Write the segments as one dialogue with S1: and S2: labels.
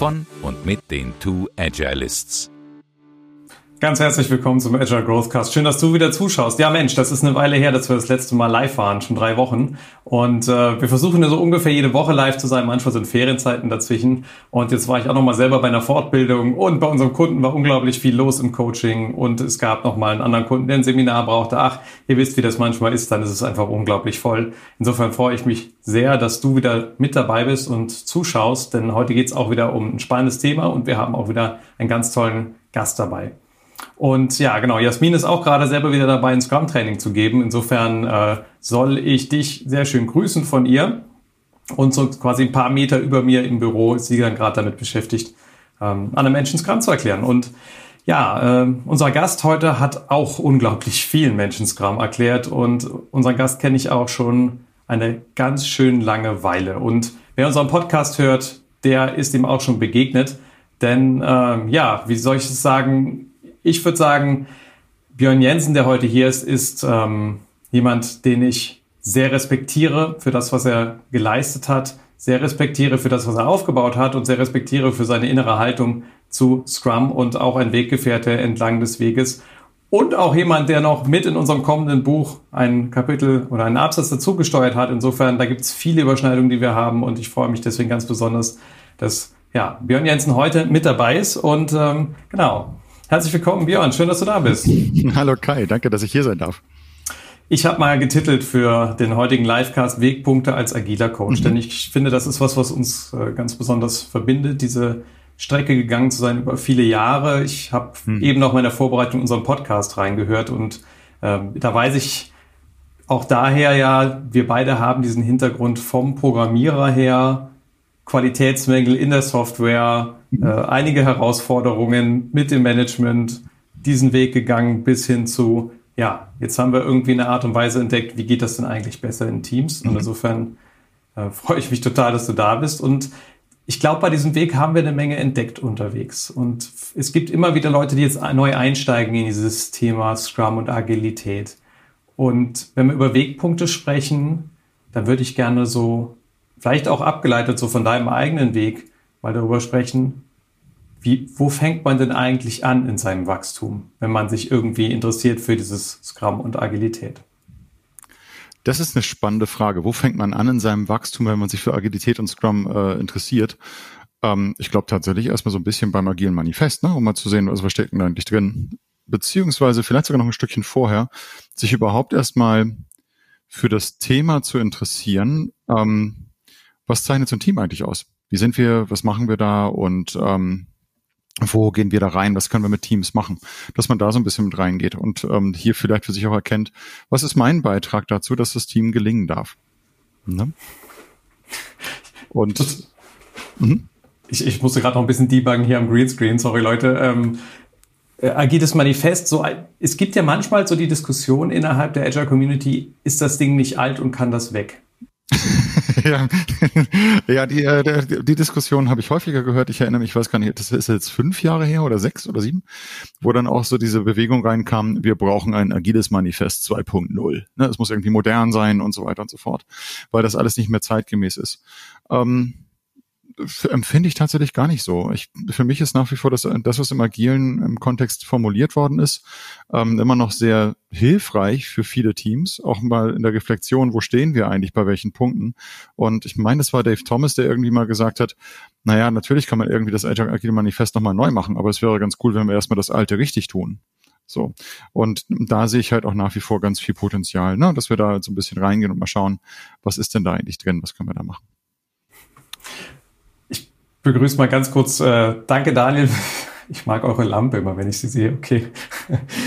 S1: von und mit den Two Agilists.
S2: Ganz herzlich willkommen zum Agile Growth Cast. Schön, dass du wieder zuschaust. Ja, Mensch, das ist eine Weile her, dass wir das letzte Mal live waren, schon drei Wochen. Und äh, wir versuchen ja so ungefähr jede Woche live zu sein. Manchmal sind Ferienzeiten dazwischen. Und jetzt war ich auch noch mal selber bei einer Fortbildung und bei unserem Kunden war unglaublich viel los im Coaching. Und es gab noch mal einen anderen Kunden, der ein Seminar brauchte. Ach, ihr wisst, wie das manchmal ist, dann ist es einfach unglaublich voll. Insofern freue ich mich sehr, dass du wieder mit dabei bist und zuschaust, denn heute geht es auch wieder um ein spannendes Thema und wir haben auch wieder einen ganz tollen Gast dabei. Und ja, genau, Jasmin ist auch gerade selber wieder dabei, ein Scrum-Training zu geben. Insofern äh, soll ich dich sehr schön grüßen von ihr. Und so quasi ein paar Meter über mir im Büro ist sie dann gerade damit beschäftigt, ähm, einem Menschen Scrum zu erklären. Und ja, äh, unser Gast heute hat auch unglaublich vielen Menschen Scrum erklärt. Und unseren Gast kenne ich auch schon eine ganz schön lange Weile. Und wer unseren Podcast hört, der ist ihm auch schon begegnet. Denn äh, ja, wie soll ich es sagen, ich würde sagen, Björn Jensen, der heute hier ist, ist ähm, jemand, den ich sehr respektiere für das, was er geleistet hat, sehr respektiere für das, was er aufgebaut hat und sehr respektiere für seine innere Haltung zu Scrum und auch ein Weggefährte entlang des Weges. Und auch jemand, der noch mit in unserem kommenden Buch ein Kapitel oder einen Absatz dazugesteuert hat. Insofern, da gibt es viele Überschneidungen, die wir haben und ich freue mich deswegen ganz besonders, dass ja, Björn Jensen heute mit dabei ist. Und ähm, genau, Herzlich willkommen, Björn. Schön, dass du da bist.
S3: Hallo Kai, danke, dass ich hier sein darf.
S2: Ich habe mal getitelt für den heutigen Livecast Wegpunkte als agiler Coach, mhm. denn ich finde, das ist was, was uns äh, ganz besonders verbindet, diese Strecke gegangen zu sein über viele Jahre. Ich habe mhm. eben noch mal in der Vorbereitung unseren Podcast reingehört und äh, da weiß ich auch daher ja, wir beide haben diesen Hintergrund vom Programmierer her, Qualitätsmängel in der Software, äh, einige Herausforderungen mit dem Management, diesen Weg gegangen bis hin zu, ja, jetzt haben wir irgendwie eine Art und Weise entdeckt, wie geht das denn eigentlich besser in Teams? Und mhm. insofern äh, freue ich mich total, dass du da bist. Und ich glaube, bei diesem Weg haben wir eine Menge entdeckt unterwegs. Und es gibt immer wieder Leute, die jetzt neu einsteigen in dieses Thema Scrum und Agilität. Und wenn wir über Wegpunkte sprechen, dann würde ich gerne so vielleicht auch abgeleitet so von deinem eigenen Weg mal darüber sprechen, wie, wo fängt man denn eigentlich an in seinem Wachstum, wenn man sich irgendwie interessiert für dieses Scrum und Agilität?
S3: Das ist eine spannende Frage. Wo fängt man an in seinem Wachstum, wenn man sich für Agilität und Scrum äh, interessiert? Ähm, ich glaube tatsächlich erstmal so ein bisschen beim agilen Manifest, ne, um mal zu sehen, was steckt denn da eigentlich drin? Beziehungsweise vielleicht sogar noch ein Stückchen vorher, sich überhaupt erstmal für das Thema zu interessieren, ähm, was zeichnet so ein Team eigentlich aus? Wie sind wir, was machen wir da und ähm, wo gehen wir da rein, was können wir mit Teams machen, dass man da so ein bisschen mit reingeht und ähm, hier vielleicht für sich auch erkennt, was ist mein Beitrag dazu, dass das Team gelingen darf. Ne?
S2: Und mhm. ich, ich musste gerade noch ein bisschen debuggen hier am Greenscreen, sorry Leute. Ähm, äh, agiles Manifest, so es gibt ja manchmal so die Diskussion innerhalb der Agile Community, ist das Ding nicht alt und kann das weg?
S3: ja, ja die, äh, die Diskussion habe ich häufiger gehört. Ich erinnere mich, ich weiß gar nicht, das ist jetzt fünf Jahre her oder sechs oder sieben, wo dann auch so diese Bewegung reinkam, wir brauchen ein agiles Manifest 2.0. Ne, es muss irgendwie modern sein und so weiter und so fort, weil das alles nicht mehr zeitgemäß ist. Ähm, empfinde ich tatsächlich gar nicht so. Ich, für mich ist nach wie vor das, das, was im Agilen im Kontext formuliert worden ist, ähm, immer noch sehr hilfreich für viele Teams, auch mal in der Reflexion, wo stehen wir eigentlich bei welchen Punkten. Und ich meine, es war Dave Thomas, der irgendwie mal gesagt hat, naja, natürlich kann man irgendwie das Agile Manifest nochmal neu machen, aber es wäre ganz cool, wenn wir erstmal das alte richtig tun. So. Und da sehe ich halt auch nach wie vor ganz viel Potenzial, ne? dass wir da so ein bisschen reingehen und mal schauen, was ist denn da eigentlich drin, was können wir da machen
S2: begrüße mal ganz kurz. Äh, danke, Daniel. Ich mag eure Lampe immer, wenn ich sie sehe. Okay.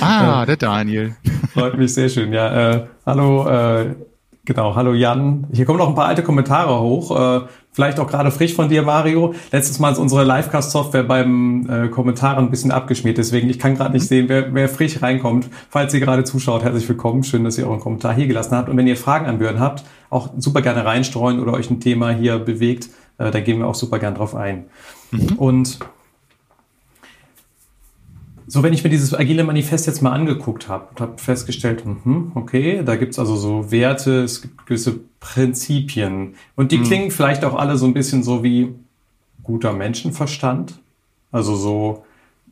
S3: Ah, der Daniel.
S2: Freut mich sehr schön. Ja, äh, hallo. Äh, Genau, hallo Jan. Hier kommen noch ein paar alte Kommentare hoch. Äh, vielleicht auch gerade frisch von dir, Mario. Letztes Mal ist unsere Livecast-Software beim äh, Kommentaren ein bisschen abgeschmiert, deswegen ich kann gerade nicht sehen, wer, wer frisch reinkommt. Falls ihr gerade zuschaut, herzlich willkommen. Schön, dass ihr euren Kommentar hier gelassen habt. Und wenn ihr Fragen an Björn habt, auch super gerne reinstreuen oder euch ein Thema hier bewegt, äh, da gehen wir auch super gern drauf ein. Mhm. Und so, wenn ich mir dieses agile Manifest jetzt mal angeguckt habe und habe festgestellt, mh, okay, da gibt's also so Werte, es gibt gewisse Prinzipien. Und die mhm. klingen vielleicht auch alle so ein bisschen so wie guter Menschenverstand. Also so,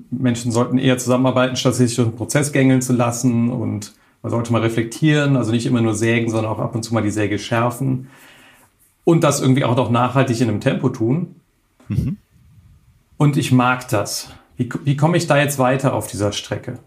S2: Menschen sollten eher zusammenarbeiten, statt sich durch den Prozess gängeln zu lassen. Und man sollte mal reflektieren, also nicht immer nur sägen, sondern auch ab und zu mal die Säge schärfen. Und das irgendwie auch noch nachhaltig in einem Tempo tun. Mhm. Und ich mag das. Wie, wie komme ich da jetzt weiter auf dieser Strecke?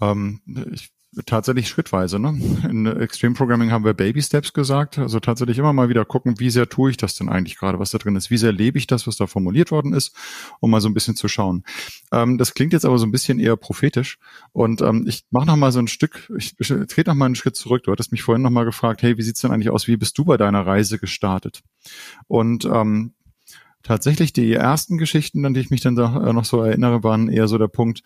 S3: Ähm, ich, tatsächlich schrittweise. Ne? In Extreme Programming haben wir Baby Steps gesagt. Also tatsächlich immer mal wieder gucken, wie sehr tue ich das denn eigentlich gerade, was da drin ist. Wie sehr lebe ich das, was da formuliert worden ist, um mal so ein bisschen zu schauen. Ähm, das klingt jetzt aber so ein bisschen eher prophetisch. Und ähm, ich mache noch mal so ein Stück, ich, ich trete noch mal einen Schritt zurück. Du hattest mich vorhin noch mal gefragt, hey, wie sieht's denn eigentlich aus? Wie bist du bei deiner Reise gestartet? Und ähm, tatsächlich die ersten Geschichten, an die ich mich dann da äh, noch so erinnere, waren eher so der Punkt,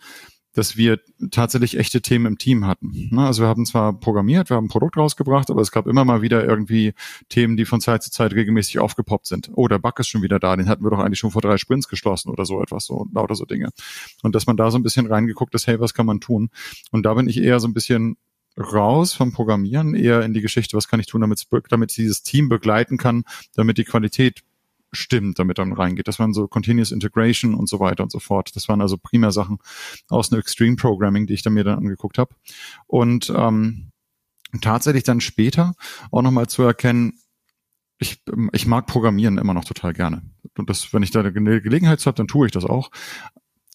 S3: dass wir tatsächlich echte Themen im Team hatten. Ne, also wir haben zwar programmiert, wir haben ein Produkt rausgebracht, aber es gab immer mal wieder irgendwie Themen, die von Zeit zu Zeit regelmäßig aufgepoppt sind. Oh, der Bug ist schon wieder da, den hatten wir doch eigentlich schon vor drei Sprints geschlossen oder so etwas, so lauter so Dinge. Und dass man da so ein bisschen reingeguckt ist, hey, was kann man tun? Und da bin ich eher so ein bisschen raus vom Programmieren, eher in die Geschichte, was kann ich tun, damit, damit dieses Team begleiten kann, damit die Qualität stimmt, damit dann reingeht. Das waren so Continuous Integration und so weiter und so fort. Das waren also primär Sachen aus einem Extreme Programming, die ich dann mir dann angeguckt habe. Und ähm, tatsächlich dann später auch nochmal zu erkennen, ich, ich mag Programmieren immer noch total gerne. Und das, wenn ich da eine Gelegenheit habe, dann tue ich das auch.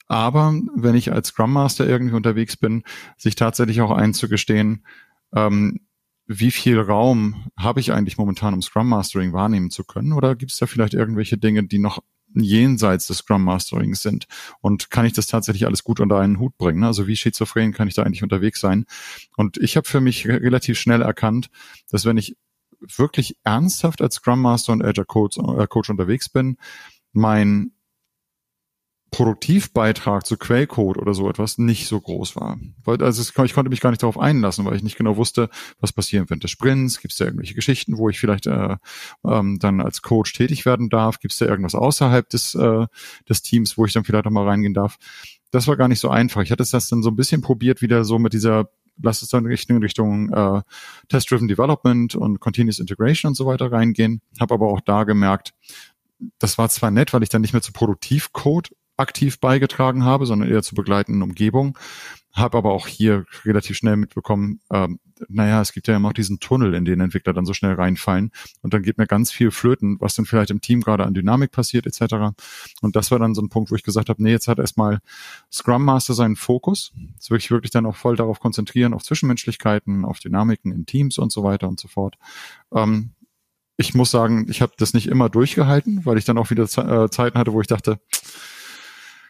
S3: Aber wenn ich als Scrum Master irgendwie unterwegs bin, sich tatsächlich auch einzugestehen, ähm, wie viel Raum habe ich eigentlich momentan, um Scrum Mastering wahrnehmen zu können? Oder gibt es da vielleicht irgendwelche Dinge, die noch jenseits des Scrum Masterings sind? Und kann ich das tatsächlich alles gut unter einen Hut bringen? Also wie schizophren kann ich da eigentlich unterwegs sein? Und ich habe für mich relativ schnell erkannt, dass wenn ich wirklich ernsthaft als Scrum Master und Agile Coach, äh, Coach unterwegs bin, mein Produktivbeitrag zu Quellcode oder so etwas nicht so groß war. Also ich konnte mich gar nicht darauf einlassen, weil ich nicht genau wusste, was passiert während des Sprints. Gibt es da irgendwelche Geschichten, wo ich vielleicht äh, ähm, dann als Coach tätig werden darf? Gibt es da irgendwas außerhalb des, äh, des Teams, wo ich dann vielleicht noch mal reingehen darf? Das war gar nicht so einfach. Ich hatte das dann so ein bisschen probiert, wieder so mit dieser lass es dann Richtung, Richtung äh, Test-Driven Development und Continuous Integration und so weiter reingehen. Habe aber auch da gemerkt, das war zwar nett, weil ich dann nicht mehr zu Produktivcode aktiv beigetragen habe, sondern eher zur begleitenden Umgebung. Habe aber auch hier relativ schnell mitbekommen, ähm, naja, es gibt ja immer auch diesen Tunnel, in den Entwickler dann so schnell reinfallen. Und dann geht mir ganz viel flöten, was dann vielleicht im Team gerade an Dynamik passiert, etc. Und das war dann so ein Punkt, wo ich gesagt habe, nee, jetzt hat erstmal Scrum Master seinen Fokus. Jetzt wirklich wirklich dann auch voll darauf konzentrieren, auf Zwischenmenschlichkeiten, auf Dynamiken in Teams und so weiter und so fort. Ähm, ich muss sagen, ich habe das nicht immer durchgehalten, weil ich dann auch wieder äh, Zeiten hatte, wo ich dachte,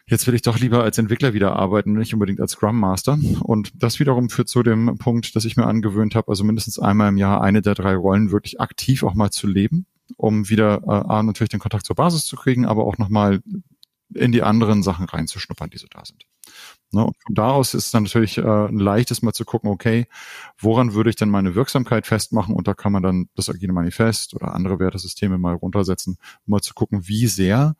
S3: jetzt will ich doch lieber als Entwickler wieder arbeiten, nicht unbedingt als Scrum Master. Und das wiederum führt zu dem Punkt, dass ich mir angewöhnt habe, also mindestens einmal im Jahr eine der drei Rollen wirklich aktiv auch mal zu leben, um wieder äh, natürlich den Kontakt zur Basis zu kriegen, aber auch nochmal in die anderen Sachen reinzuschnuppern, die so da sind. Ne, und von da aus ist es dann natürlich äh, ein leichtes mal zu gucken, okay, woran würde ich denn meine Wirksamkeit festmachen? Und da kann man dann das Agile Manifest oder andere Wertesysteme mal runtersetzen, um mal zu gucken, wie sehr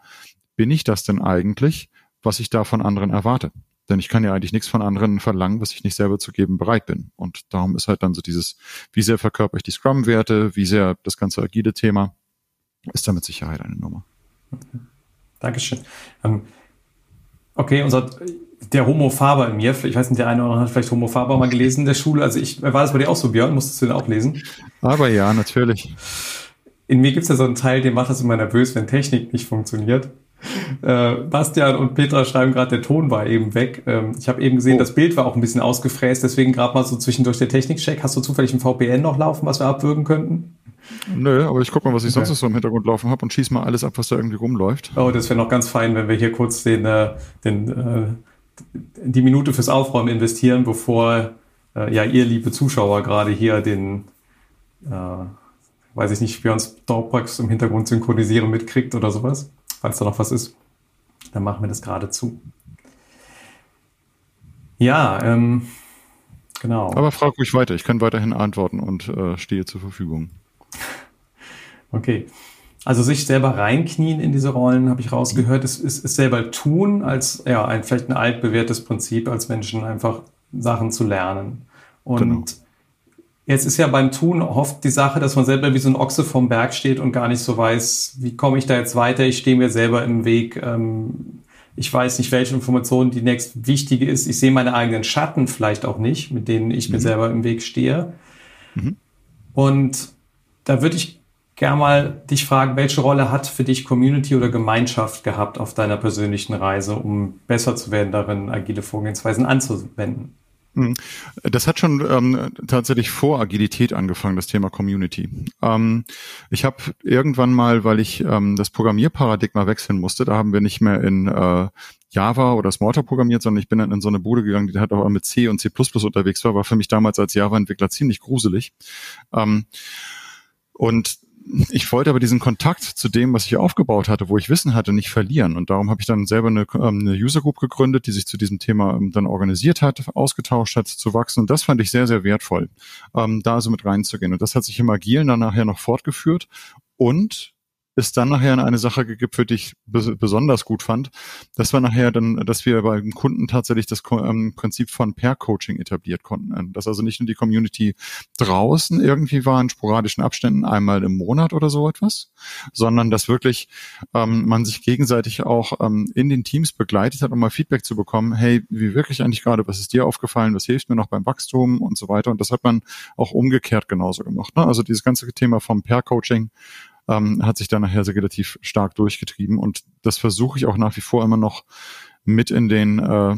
S3: bin ich das denn eigentlich? Was ich da von anderen erwarte. Denn ich kann ja eigentlich nichts von anderen verlangen, was ich nicht selber zu geben bereit bin. Und darum ist halt dann so dieses, wie sehr verkörper ich die Scrum-Werte, wie sehr das ganze agile Thema, ist da mit Sicherheit eine Nummer.
S2: Okay. Dankeschön. Ähm, okay, unser, der Homo Faber in mir, ich weiß nicht, der eine oder andere hat vielleicht Homo Faber mal gelesen in der Schule. Also ich, war das bei dir auch so, Björn? Musstest du den auch lesen?
S3: Aber ja, natürlich.
S2: In mir gibt es ja so einen Teil, der macht das immer nervös, wenn Technik nicht funktioniert. Äh, Bastian und Petra schreiben gerade, der Ton war eben weg. Ähm, ich habe eben gesehen, oh. das Bild war auch ein bisschen ausgefräst, deswegen gerade mal so zwischendurch der Technikcheck. Hast du zufällig ein VPN noch laufen, was wir abwürgen könnten?
S3: Nö, aber ich guck mal, was ich okay. sonst so im Hintergrund laufen habe und schieß mal alles ab, was da irgendwie rumläuft.
S2: Oh, das wäre noch ganz fein, wenn wir hier kurz den, äh, den, äh, die Minute fürs Aufräumen investieren, bevor äh, ja ihr, liebe Zuschauer, gerade hier den äh, weiß ich nicht, uns Dropbox im Hintergrund synchronisieren mitkriegt oder sowas. Falls da noch was ist, dann machen wir das gerade zu. Ja, ähm, genau.
S3: Aber frag ruhig weiter. Ich kann weiterhin antworten und äh, stehe zur Verfügung.
S2: Okay. Also sich selber reinknien in diese Rollen, habe ich rausgehört, ist, ist, ist selber tun als ja ein vielleicht ein altbewährtes Prinzip als Menschen einfach Sachen zu lernen. Und genau. Jetzt ist ja beim Tun oft die Sache, dass man selber wie so ein Ochse vom Berg steht und gar nicht so weiß, wie komme ich da jetzt weiter? Ich stehe mir selber im Weg. Ähm, ich weiß nicht, welche Information die nächst wichtige ist. Ich sehe meine eigenen Schatten vielleicht auch nicht, mit denen ich mhm. mir selber im Weg stehe. Mhm. Und da würde ich gerne mal dich fragen, welche Rolle hat für dich Community oder Gemeinschaft gehabt auf deiner persönlichen Reise, um besser zu werden darin, agile Vorgehensweisen anzuwenden?
S3: Mhm. Das hat schon ähm, tatsächlich vor Agilität angefangen, das Thema Community. Ähm, ich habe irgendwann mal, weil ich ähm, das Programmierparadigma wechseln musste, da haben wir nicht mehr in äh, Java oder Smalltalk programmiert, sondern ich bin dann in so eine Bude gegangen, die halt auch mit C und C++ unterwegs war, war für mich damals als Java-Entwickler ziemlich gruselig. Ähm, und ich wollte aber diesen Kontakt zu dem, was ich aufgebaut hatte, wo ich Wissen hatte, nicht verlieren. Und darum habe ich dann selber eine, ähm, eine User Group gegründet, die sich zu diesem Thema ähm, dann organisiert hat, ausgetauscht hat, zu wachsen. Und das fand ich sehr, sehr wertvoll, ähm, da so mit reinzugehen. Und das hat sich im Agilen dann nachher noch fortgeführt. Und es dann nachher eine Sache gegipfelt, die ich besonders gut fand. Das war nachher dann, dass wir beim Kunden tatsächlich das ähm, Prinzip von Pair-Coaching etabliert konnten. Ähm, dass also nicht nur die Community draußen irgendwie war in sporadischen Abständen, einmal im Monat oder so etwas, sondern dass wirklich ähm, man sich gegenseitig auch ähm, in den Teams begleitet hat, um mal Feedback zu bekommen, hey, wie wirklich eigentlich gerade, was ist dir aufgefallen, was hilft mir noch beim Wachstum und so weiter. Und das hat man auch umgekehrt genauso gemacht. Ne? Also dieses ganze Thema vom Pair-Coaching ähm, hat sich dann nachher sehr relativ stark durchgetrieben. Und das versuche ich auch nach wie vor immer noch mit in den äh,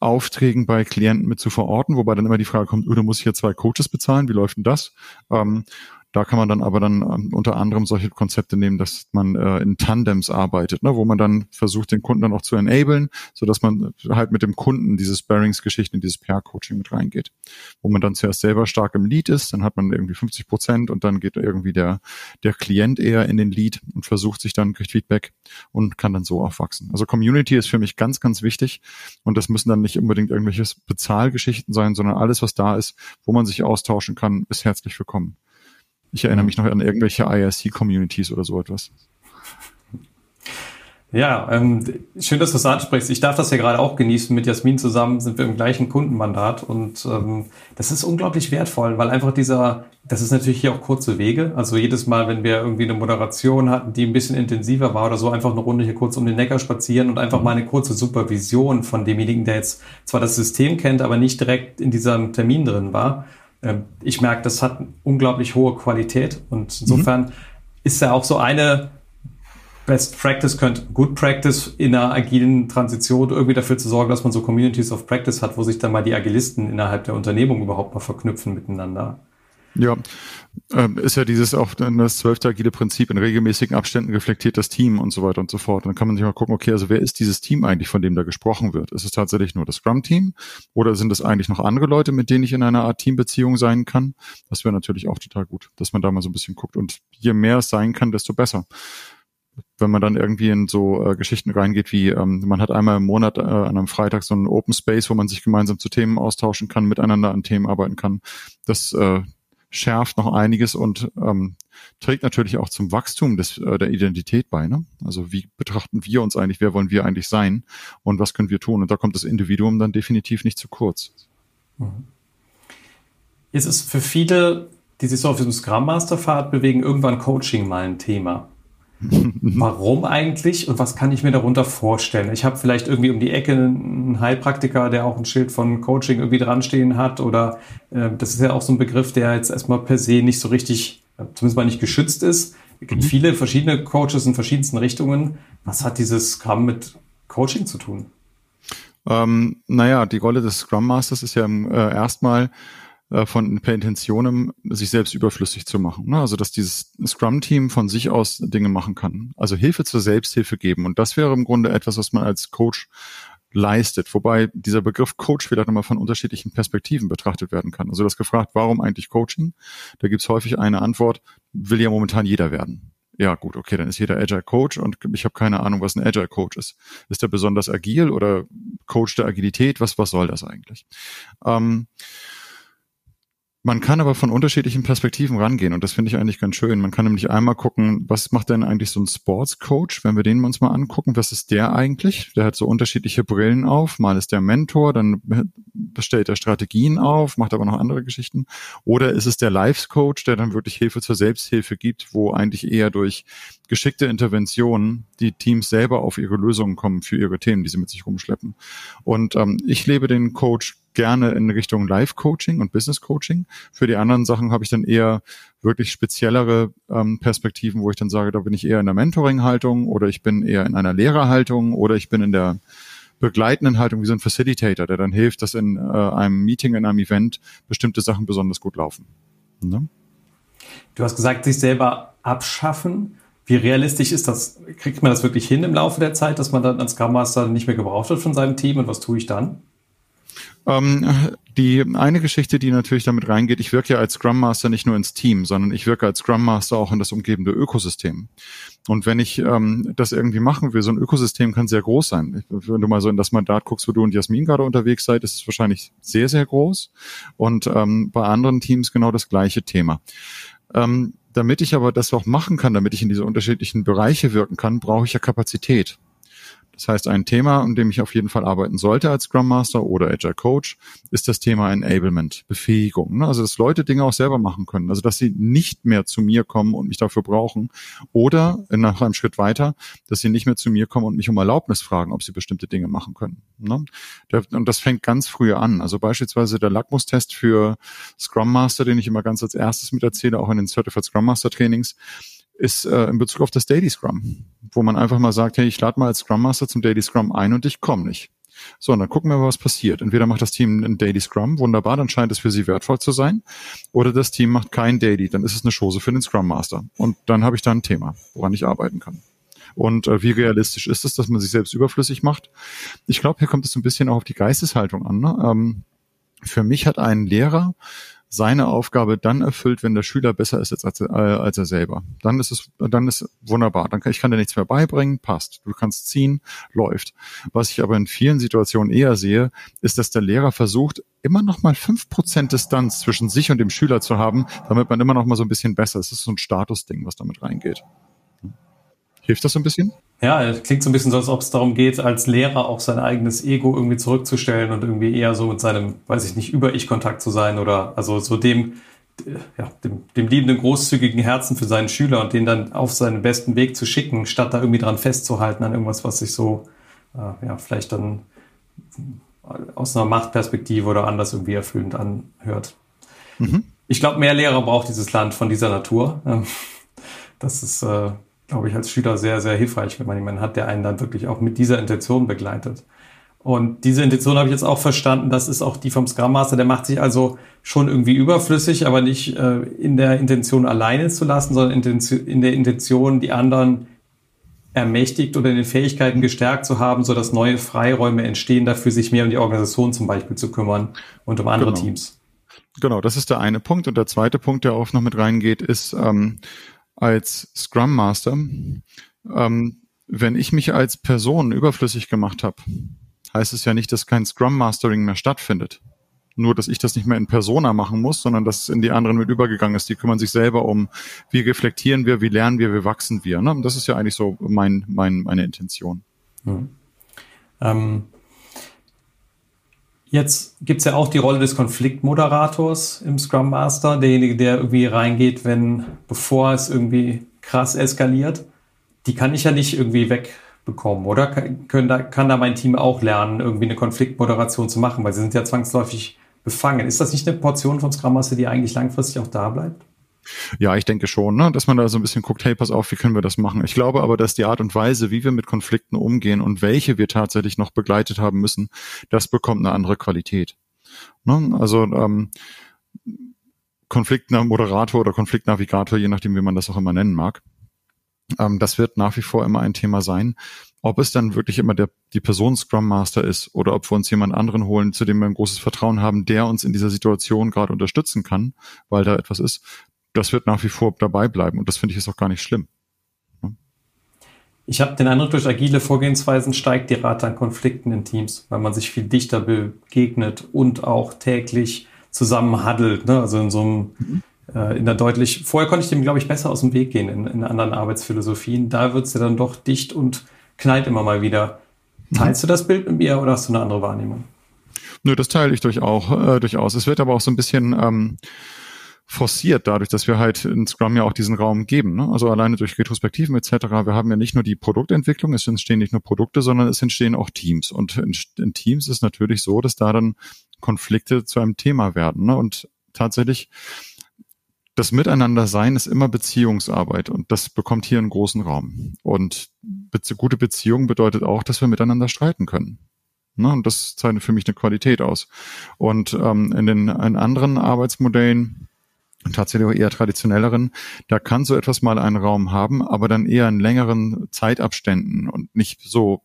S3: Aufträgen bei Klienten mit zu verorten, wobei dann immer die Frage kommt, oder muss ich hier zwei Coaches bezahlen? Wie läuft denn das? Ähm, da kann man dann aber dann ähm, unter anderem solche Konzepte nehmen, dass man äh, in Tandems arbeitet, ne, wo man dann versucht, den Kunden dann auch zu enablen, so dass man halt mit dem Kunden diese Sparings-Geschichten, dieses PR-Coaching mit reingeht, wo man dann zuerst selber stark im Lead ist, dann hat man irgendwie 50 Prozent und dann geht irgendwie der der Klient eher in den Lead und versucht sich dann kriegt Feedback und kann dann so aufwachsen. Also Community ist für mich ganz ganz wichtig und das müssen dann nicht unbedingt irgendwelche Bezahlgeschichten sein, sondern alles was da ist, wo man sich austauschen kann, ist herzlich willkommen. Ich erinnere mich noch an irgendwelche IRC-Communities oder so etwas.
S2: Ja, ähm, schön, dass du das ansprichst. Ich darf das ja gerade auch genießen. Mit Jasmin zusammen sind wir im gleichen Kundenmandat und ähm, das ist unglaublich wertvoll, weil einfach dieser, das ist natürlich hier auch kurze Wege. Also jedes Mal, wenn wir irgendwie eine Moderation hatten, die ein bisschen intensiver war oder so, einfach eine Runde hier kurz um den Neckar spazieren und einfach mal eine kurze Supervision von demjenigen, der jetzt zwar das System kennt, aber nicht direkt in diesem Termin drin war ich merke, das hat unglaublich hohe Qualität und insofern mhm. ist ja auch so eine Best Practice könnte Good Practice in einer agilen Transition irgendwie dafür zu sorgen, dass man so Communities of Practice hat, wo sich dann mal die Agilisten innerhalb der Unternehmung überhaupt mal verknüpfen miteinander.
S3: Ja, ähm, ist ja dieses auch das zwölfte agile Prinzip in regelmäßigen Abständen reflektiert das Team und so weiter und so fort. dann kann man sich mal gucken, okay, also wer ist dieses Team eigentlich, von dem da gesprochen wird? Ist es tatsächlich nur das Scrum-Team oder sind es eigentlich noch andere Leute, mit denen ich in einer Art Teambeziehung sein kann? Das wäre natürlich auch total gut, dass man da mal so ein bisschen guckt. Und je mehr es sein kann, desto besser wenn man dann irgendwie in so äh, Geschichten reingeht, wie ähm, man hat einmal im Monat äh, an einem Freitag so einen Open Space, wo man sich gemeinsam zu Themen austauschen kann, miteinander an Themen arbeiten kann. Das äh, schärft noch einiges und ähm, trägt natürlich auch zum Wachstum des, äh, der Identität bei. Ne? Also wie betrachten wir uns eigentlich, wer wollen wir eigentlich sein und was können wir tun? Und da kommt das Individuum dann definitiv nicht zu kurz.
S2: Jetzt ist für viele, die sich so auf diesem Scrum Master Pfad bewegen, irgendwann Coaching mal ein Thema. Warum eigentlich und was kann ich mir darunter vorstellen? Ich habe vielleicht irgendwie um die Ecke einen Heilpraktiker, der auch ein Schild von Coaching irgendwie dran stehen hat oder äh, das ist ja auch so ein Begriff, der jetzt erstmal per se nicht so richtig, äh, zumindest mal nicht geschützt ist. Es gibt mhm. viele verschiedene Coaches in verschiedensten Richtungen. Was hat dieses Scrum mit Coaching zu tun?
S3: Ähm, naja, die Rolle des Scrum Masters ist ja äh, erstmal äh, von per Intentionem sich selbst überflüssig zu machen. Ne? Also dass dieses Scrum-Team von sich aus Dinge machen kann. Also Hilfe zur Selbsthilfe geben. Und das wäre im Grunde etwas, was man als Coach leistet. Wobei dieser Begriff Coach vielleicht nochmal von unterschiedlichen Perspektiven betrachtet werden kann. Also das gefragt, warum eigentlich Coaching? Da gibt's häufig eine Antwort, will ja momentan jeder werden. Ja, gut, okay, dann ist jeder Agile Coach und ich habe keine Ahnung, was ein Agile Coach ist. Ist er besonders agil oder Coach der Agilität? Was, was soll das eigentlich? Ähm, man kann aber von unterschiedlichen Perspektiven rangehen und das finde ich eigentlich ganz schön. Man kann nämlich einmal gucken, was macht denn eigentlich so ein Sportscoach, wenn wir den uns mal angucken, was ist der eigentlich? Der hat so unterschiedliche Brillen auf. Mal ist der Mentor, dann stellt er Strategien auf, macht aber noch andere Geschichten. Oder ist es der Life Coach, der dann wirklich Hilfe zur Selbsthilfe gibt, wo eigentlich eher durch geschickte Interventionen die Teams selber auf ihre Lösungen kommen für ihre Themen, die sie mit sich rumschleppen. Und ähm, ich lebe den Coach gerne in Richtung Life-Coaching und Business-Coaching. Für die anderen Sachen habe ich dann eher wirklich speziellere ähm, Perspektiven, wo ich dann sage, da bin ich eher in der Mentoring-Haltung oder ich bin eher in einer Lehrerhaltung oder ich bin in der begleitenden Haltung wie so ein Facilitator, der dann hilft, dass in äh, einem Meeting, in einem Event bestimmte Sachen besonders gut laufen. Ne?
S2: Du hast gesagt, sich selber abschaffen. Wie realistisch ist das? Kriegt man das wirklich hin im Laufe der Zeit, dass man dann als Scrum Master nicht mehr gebraucht wird von seinem Team und was tue ich dann?
S3: Ähm, die eine Geschichte, die natürlich damit reingeht, ich wirke ja als Scrum Master nicht nur ins Team, sondern ich wirke als Scrum Master auch in das umgebende Ökosystem. Und wenn ich ähm, das irgendwie machen will, so ein Ökosystem kann sehr groß sein. Wenn du mal so in das Mandat guckst, wo du und Jasmin gerade unterwegs seid, ist es wahrscheinlich sehr, sehr groß. Und ähm, bei anderen Teams genau das gleiche Thema. Ähm, damit ich aber das auch machen kann, damit ich in diese unterschiedlichen Bereiche wirken kann, brauche ich ja Kapazität. Das heißt, ein Thema, an dem ich auf jeden Fall arbeiten sollte als Scrum Master oder Agile Coach, ist das Thema Enablement, Befähigung. Ne? Also, dass Leute Dinge auch selber machen können. Also, dass sie nicht mehr zu mir kommen und mich dafür brauchen. Oder nach einem Schritt weiter, dass sie nicht mehr zu mir kommen und mich um Erlaubnis fragen, ob sie bestimmte Dinge machen können. Ne? Und das fängt ganz früh an. Also beispielsweise der Lackmustest für Scrum Master, den ich immer ganz als erstes mit erzähle, auch in den Certified Scrum Master Trainings ist äh, in Bezug auf das Daily Scrum, wo man einfach mal sagt, hey, ich lade mal als Scrum Master zum Daily Scrum ein und ich komme nicht. So, und dann gucken wir mal, was passiert. Entweder macht das Team ein Daily Scrum, wunderbar, dann scheint es für sie wertvoll zu sein, oder das Team macht kein Daily, dann ist es eine Chose für den Scrum Master. Und dann habe ich da ein Thema, woran ich arbeiten kann. Und äh, wie realistisch ist es, dass man sich selbst überflüssig macht? Ich glaube, hier kommt es ein bisschen auch auf die Geisteshaltung an. Ne? Ähm, für mich hat ein Lehrer seine Aufgabe dann erfüllt, wenn der Schüler besser ist als, äh, als er selber. Dann ist es, dann ist wunderbar. Dann kann, ich kann dir nichts mehr beibringen, passt. Du kannst ziehen, läuft. Was ich aber in vielen Situationen eher sehe, ist, dass der Lehrer versucht, immer noch mal fünf Prozent Distanz zwischen sich und dem Schüler zu haben, damit man immer noch mal so ein bisschen besser ist. Das ist so ein Statusding, was damit reingeht. Hilft das so ein bisschen?
S2: Ja, klingt so ein bisschen so, als ob es darum geht, als Lehrer auch sein eigenes Ego irgendwie zurückzustellen und irgendwie eher so mit seinem, weiß ich nicht, Über-Ich-Kontakt zu sein oder also so dem, ja, dem, dem liebenden, großzügigen Herzen für seinen Schüler und den dann auf seinen besten Weg zu schicken, statt da irgendwie dran festzuhalten an irgendwas, was sich so, äh, ja, vielleicht dann aus einer Machtperspektive oder anders irgendwie erfüllend anhört. Mhm. Ich glaube, mehr Lehrer braucht dieses Land von dieser Natur. Das ist, äh, glaube ich, als Schüler sehr, sehr hilfreich, wenn man jemanden hat, der einen dann wirklich auch mit dieser Intention begleitet. Und diese Intention habe ich jetzt auch verstanden, das ist auch die vom Scrum Master, der macht sich also schon irgendwie überflüssig, aber nicht äh, in der Intention alleine zu lassen, sondern in der Intention, die anderen ermächtigt oder in den Fähigkeiten gestärkt zu haben, so dass neue Freiräume entstehen, dafür sich mehr um die Organisation zum Beispiel zu kümmern und um andere
S3: genau.
S2: Teams.
S3: Genau, das ist der eine Punkt. Und der zweite Punkt, der auch noch mit reingeht, ist, ähm, als Scrum Master, ähm, wenn ich mich als Person überflüssig gemacht habe, heißt es ja nicht, dass kein Scrum Mastering mehr stattfindet. Nur, dass ich das nicht mehr in Persona machen muss, sondern dass es in die anderen mit übergegangen ist. Die kümmern sich selber um, wie reflektieren wir, wie lernen wir, wie wachsen wir. Ne? Das ist ja eigentlich so mein, mein, meine Intention. Mhm.
S2: Ähm, Jetzt gibt's ja auch die Rolle des Konfliktmoderators im Scrum Master, derjenige, der irgendwie reingeht, wenn, bevor es irgendwie krass eskaliert. Die kann ich ja nicht irgendwie wegbekommen, oder? Kann, da, kann da mein Team auch lernen, irgendwie eine Konfliktmoderation zu machen, weil sie sind ja zwangsläufig befangen. Ist das nicht eine Portion von Scrum Master, die eigentlich langfristig auch da bleibt?
S3: Ja, ich denke schon, ne? dass man da so ein bisschen guckt, hey, pass auf, wie können wir das machen? Ich glaube aber, dass die Art und Weise, wie wir mit Konflikten umgehen und welche wir tatsächlich noch begleitet haben müssen, das bekommt eine andere Qualität. Ne? Also ähm, Konfliktmoderator oder Konfliktnavigator, je nachdem, wie man das auch immer nennen mag. Ähm, das wird nach wie vor immer ein Thema sein. ob es dann wirklich immer der, die Person Scrum Master ist oder ob wir uns jemand anderen holen, zu dem wir ein großes Vertrauen haben, der uns in dieser Situation gerade unterstützen kann, weil da etwas ist, das wird nach wie vor dabei bleiben. Und das finde ich ist auch gar nicht schlimm.
S2: Ich habe den Eindruck, durch agile Vorgehensweisen steigt die Rate an Konflikten in Teams, weil man sich viel dichter begegnet und auch täglich zusammen handelt. Ne? Also in so einem, mhm. äh, in der deutlich, vorher konnte ich dem, glaube ich, besser aus dem Weg gehen in, in anderen Arbeitsphilosophien. Da wird es ja dann doch dicht und knallt immer mal wieder. Teilst mhm. du das Bild mit mir oder hast du eine andere Wahrnehmung?
S3: Nö, das teile ich durchaus. Äh, durchaus. Es wird aber auch so ein bisschen ähm, forciert dadurch, dass wir halt in Scrum ja auch diesen Raum geben. Ne? Also alleine durch Retrospektiven etc. Wir haben ja nicht nur die Produktentwicklung, es entstehen nicht nur Produkte, sondern es entstehen auch Teams. Und in, in Teams ist natürlich so, dass da dann Konflikte zu einem Thema werden. Ne? Und tatsächlich das Miteinander-Sein ist immer Beziehungsarbeit und das bekommt hier einen großen Raum. Und be gute Beziehung bedeutet auch, dass wir miteinander streiten können. Ne? Und das zeichnet für mich eine Qualität aus. Und ähm, in den in anderen Arbeitsmodellen tatsächlich auch eher traditionelleren, da kann so etwas mal einen Raum haben, aber dann eher in längeren Zeitabständen und nicht so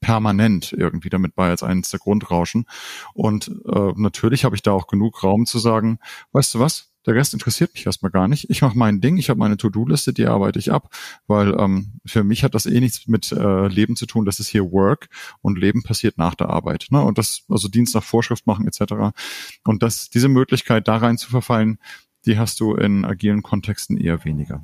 S3: permanent irgendwie damit bei als eines der Grundrauschen. Und äh, natürlich habe ich da auch genug Raum zu sagen, weißt du was, der Rest interessiert mich erstmal gar nicht. Ich mache mein Ding, ich habe meine To-Do-Liste, die arbeite ich ab, weil ähm, für mich hat das eh nichts mit äh, Leben zu tun. Das ist hier Work und Leben passiert nach der Arbeit. Ne? Und das, also Dienst nach Vorschrift machen etc. Und das, diese Möglichkeit, da rein zu verfallen, die hast du in agilen Kontexten eher weniger.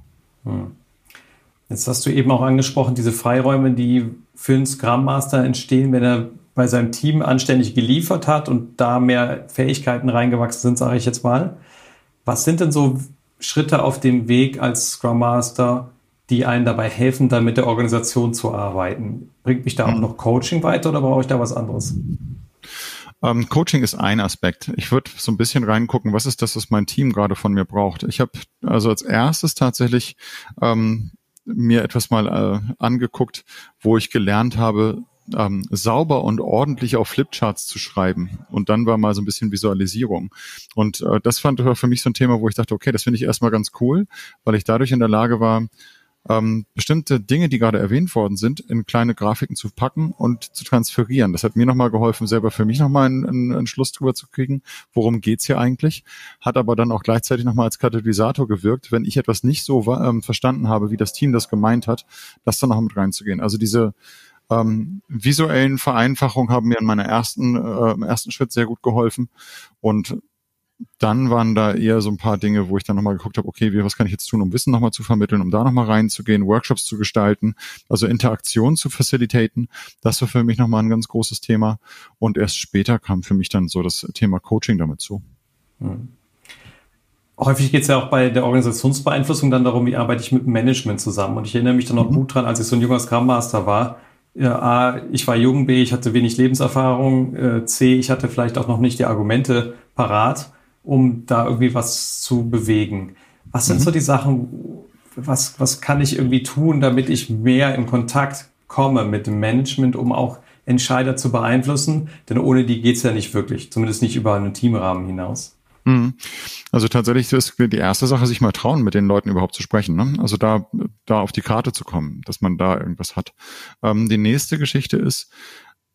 S2: Jetzt hast du eben auch angesprochen, diese Freiräume, die für einen Scrum Master entstehen, wenn er bei seinem Team anständig geliefert hat und da mehr Fähigkeiten reingewachsen sind, sage ich jetzt mal. Was sind denn so Schritte auf dem Weg als Scrum Master, die einen dabei helfen, dann mit der Organisation zu arbeiten? Bringt mich da auch hm. noch Coaching weiter oder brauche ich da was anderes?
S3: Ähm, Coaching ist ein Aspekt. Ich würde so ein bisschen reingucken, was ist das, was mein Team gerade von mir braucht. Ich habe also als erstes tatsächlich ähm, mir etwas mal äh, angeguckt, wo ich gelernt habe, ähm, sauber und ordentlich auf Flipcharts zu schreiben. Und dann war mal so ein bisschen Visualisierung. Und äh, das fand für mich so ein Thema, wo ich dachte, okay, das finde ich erstmal ganz cool, weil ich dadurch in der Lage war, ähm, bestimmte Dinge, die gerade erwähnt worden sind, in kleine Grafiken zu packen und zu transferieren. Das hat mir nochmal geholfen, selber für mich nochmal einen, einen, einen Schluss drüber zu kriegen, worum geht's hier eigentlich, hat aber dann auch gleichzeitig nochmal als Katalysator gewirkt, wenn ich etwas nicht so ähm, verstanden habe, wie das Team das gemeint hat, das dann noch mit reinzugehen. Also diese ähm, visuellen Vereinfachungen haben mir in meiner ersten, äh, ersten Schritt sehr gut geholfen und dann waren da eher so ein paar Dinge, wo ich dann nochmal geguckt habe, okay, wie, was kann ich jetzt tun, um Wissen nochmal zu vermitteln, um da nochmal reinzugehen, Workshops zu gestalten, also Interaktion zu facilitaten. Das war für mich nochmal ein ganz großes Thema. Und erst später kam für mich dann so das Thema Coaching damit zu.
S2: Mhm. Häufig geht es ja auch bei der Organisationsbeeinflussung dann darum, wie arbeite ich mit dem Management zusammen. Und ich erinnere mich dann noch mhm. gut dran, als ich so ein junger Scrum Master war. Ja, A, ich war jung, B, ich hatte wenig Lebenserfahrung, äh, C, ich hatte vielleicht auch noch nicht die Argumente parat um da irgendwie was zu bewegen. Was sind mhm. so die Sachen, was, was kann ich irgendwie tun, damit ich mehr in Kontakt komme mit dem Management, um auch Entscheider zu beeinflussen? Denn ohne die geht's ja nicht wirklich, zumindest nicht über einen Teamrahmen hinaus.
S3: Mhm. Also tatsächlich ist die erste Sache, sich mal trauen, mit den Leuten überhaupt zu sprechen. Ne? Also da, da auf die Karte zu kommen, dass man da irgendwas hat. Ähm, die nächste Geschichte ist,